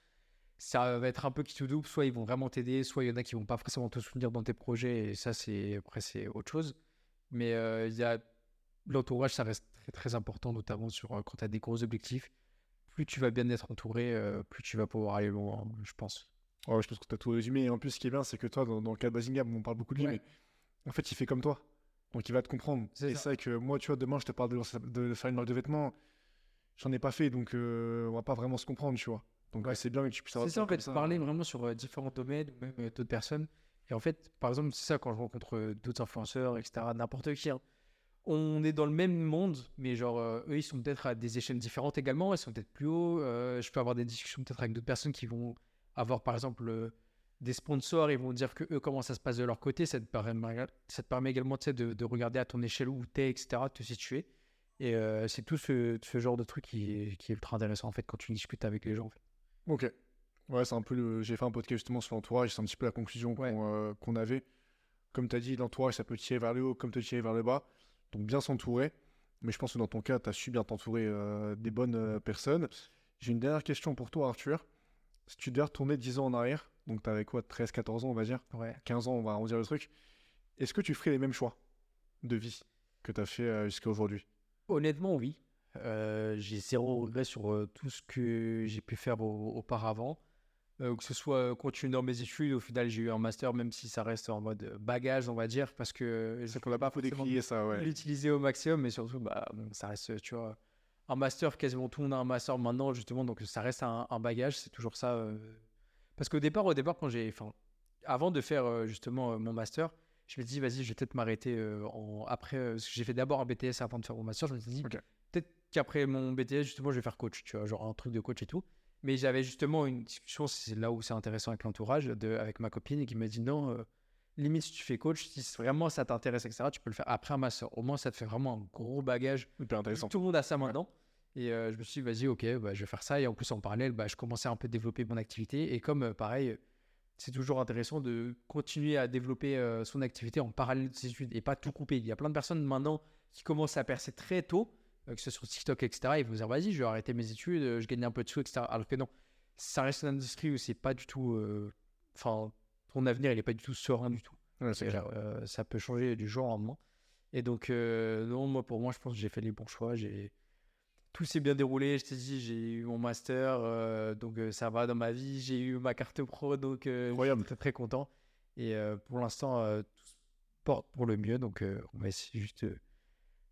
Ça va être un peu qui tout double. Soit ils vont vraiment t'aider, soit il y en a qui vont pas forcément te soutenir dans tes projets. Et ça, c'est après, c'est autre chose. Mais euh, il y a l'entourage, ça reste très, très important, notamment sur euh, quand tu as des gros objectifs. Plus tu vas bien être entouré, euh, plus tu vas pouvoir aller loin, je pense. Ouais, je pense que tu as tout résumé. Et en plus, ce qui est bien, c'est que toi, dans, dans le cas de Basingam, on parle beaucoup de lui, Ouais. mais en fait, il fait comme toi. Donc, il va te comprendre. C'est ça. que moi, tu vois, demain, je te parle de, faire une marque de vêtements. J'en ai pas fait, donc euh, on va pas vraiment se comprendre, tu vois. Donc, ouais, c'est bien que tu puisses avoir C'est ça, en fait, parler vraiment sur euh, différents domaines, même euh, d'autres personnes. Et en fait, par exemple, c'est ça quand je rencontre euh, d'autres influenceurs, etc., n'importe qui. hein. On est dans le même monde, mais genre, euh, eux, ils sont peut-être à des échelles différentes également, ils sont peut-être plus hauts. euh, je peux avoir des discussions peut-être avec d'autres personnes qui vont avoir, par exemple, des sponsors, ils vont dire que eux, comment ça se passe de leur côté. Ça te permet, également de, de regarder à ton échelle où tu es, etc., te situer. Et c'est tout ce, ce genre de truc qui qui est ultra intéressant, en fait, quand tu discutes avec les gens. En. Ok. Ouais, c'est un peu le... J'ai fait un podcast justement sur l'entourage, c'est un petit peu la conclusion Ouais. qu'on euh, qu'on avait. Comme tu as dit, l'entourage, ça peut tirer vers le haut, comme te tirer vers le bas. Donc, bien s'entourer. Mais je pense que dans ton cas, tu as su bien t'entourer euh, des bonnes euh, personnes. J'ai une dernière question pour toi, Arthur. Si tu devais retourner 10 ans en arrière, donc tu avais quoi, 13, 14 ans, on va dire? Ouais. 15 ans, on va arrondir le truc. Est-ce que tu ferais les mêmes choix de vie que tu as fait jusqu'à aujourd'hui? Honnêtement, oui. J'ai zéro regret sur tout ce que j'ai pu faire au- auparavant. Euh, que ce soit continuer dans mes études, au final j'ai eu un master, même si ça reste en mode bagage, on va dire, parce que C'est qu'on n'a pas faut décrier ça, ouais. l'utiliser au maximum, mais surtout, bah, ça reste, tu vois, un master, quasiment tout le monde a un master maintenant, justement, donc ça reste un, un bagage, c'est toujours ça. euh. Parce qu'au départ, au départ, quand j'ai, enfin, avant de faire euh, justement mon master, je me dis, vas-y, je vais peut-être m'arrêter en... après, parce que j'ai fait d'abord un BTS avant de faire mon master, je me suis dit, peut-être qu'après mon BTS, justement, je vais faire coach, tu vois, genre un truc de coach et tout. Mais j'avais justement une discussion, c'est là où c'est intéressant avec l'entourage, de, avec ma copine, qui m'a dit non, euh, limite si tu fais coach, si vraiment ça t'intéresse, etc., tu peux le faire après un master. Au moins, ça te fait vraiment un gros bagage. Hyper intéressant. Tout le monde a ça maintenant. Et euh, je me suis dit, vas-y, ok, bah, je vais faire ça. Et en plus, en parallèle, bah, je commençais un peu à développer mon activité. Et comme, euh, pareil, c'est toujours intéressant de continuer à développer son activité en parallèle de ses études et pas tout couper. Il y a plein de personnes maintenant qui commencent à percer très tôt, que ce soit sur TikTok, etc. Ils vont dire vas-y, je vais arrêter mes études, euh, je gagne un peu de sous, etc. Alors que non, ça reste une industrie où c'est pas du tout. euh, Enfin, ton avenir, il n'est pas du tout serein du tout. Ouais, c'est Et, clair. euh, ça peut changer du jour au lendemain. Et donc, euh, non, moi, pour moi, je pense que j'ai fait les bons choix. J'ai... Tout s'est bien déroulé. Je t'ai dit, j'ai eu mon master, euh, donc euh, ça va dans ma vie. J'ai eu ma carte pro, donc euh, Incroyable. j'étais très content. Et euh, pour l'instant, euh, tout se porte pour le mieux. Donc, euh, on va essayer juste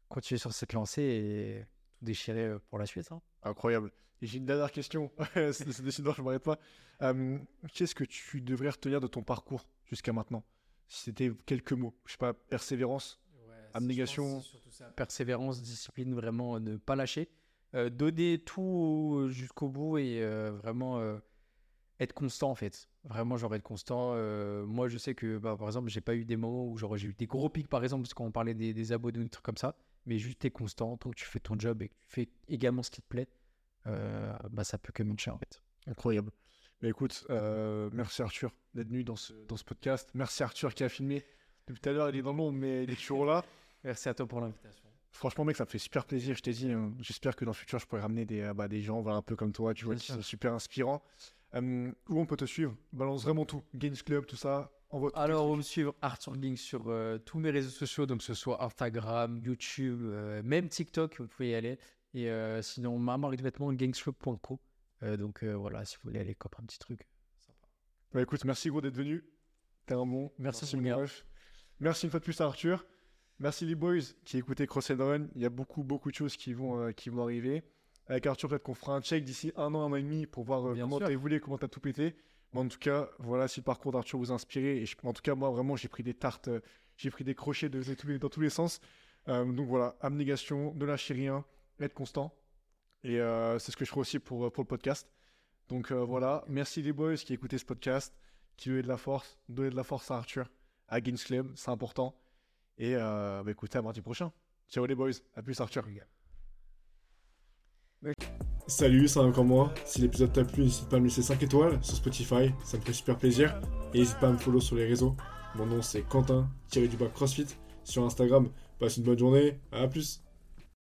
continuer sur cette lancée et tout déchirer euh, pour la suite. hein. Incroyable. Et j'ai une dernière question. <laughs> c'est décidément, je ne m'arrête pas. Euh, Qu'est-ce que tu devrais retenir de ton parcours jusqu'à maintenant? Si c'était quelques mots, je sais pas, persévérance. Abnégation. Persévérance, discipline, vraiment euh, ne pas lâcher. Euh, donner tout jusqu'au bout et euh, vraiment euh, être constant en fait. Vraiment, genre être constant. Euh, moi, je sais que bah, par exemple, j'ai pas eu des moments où genre j'ai eu des gros pics par exemple, parce qu'on parlait des, des abonnés ou des trucs comme ça. Mais juste t'es constant, tant que tu fais ton job et que tu fais également ce qui te plaît, euh, bah, ça peut que marcher en fait. Incroyable. Mais écoute, euh, merci Arthur d'être venu dans ce, dans ce podcast. Merci Arthur qui a filmé. Depuis tout à l'heure, il est dans l'ombre, mais il est toujours là. Merci à toi pour l'invitation. Franchement, mec, ça me fait super plaisir. Je t'ai dit, euh, j'espère que dans le futur, je pourrai ramener des, bah, des gens voilà, un peu comme toi, tu vois, qui sont super inspirants. Euh, où on peut te suivre? Balance vraiment tout. Games Club, tout ça. Alors, vous me suivre Arthur Ging sur euh, tous mes réseaux sociaux, donc que ce soit Instagram, YouTube, euh, même TikTok, vous pouvez y aller. Et euh, sinon, ma marque de vêtements, gangshop.co. Donc voilà, si vous voulez aller comme un petit truc. Sympa. Bah, écoute, merci gros d'être venu. T'es un bon. Merci, mon ref. Merci une fois de plus à Arthur. Merci les boys qui écoutaient Cross and Run. Il y a beaucoup, beaucoup de choses qui vont, qui vont arriver. Avec Arthur, peut-être qu'on fera un check d'ici un an, un an et demi pour voir comment t'as évolué, comment t'as tout pété. En tout cas, voilà, si le parcours d'Arthur vous a inspiré. Et en tout cas, moi, vraiment, j'ai pris des tartes, euh, j'ai pris des crochets dans tous les sens. Euh, donc voilà, abnégation, ne lâcher rien, être constant. Et euh, c'est ce que je ferai aussi pour, pour le podcast. Donc voilà, merci les boys qui écoutaient ce podcast, qui donnaient de la force, donnaient de la force à Arthur, à Games Club, c'est important. Et bah, écoutez, à mardi prochain. Ciao les boys, à plus Arthur. Salut, c'est encore moi. Si l'épisode t'a plu, n'hésite pas à me laisser 5 étoiles sur Spotify, ça me fait super plaisir. Et n'hésite pas à me follow sur les réseaux. Mon nom c'est Quentin, tiré du bas CrossFit. Sur Instagram, passe une bonne journée, à plus.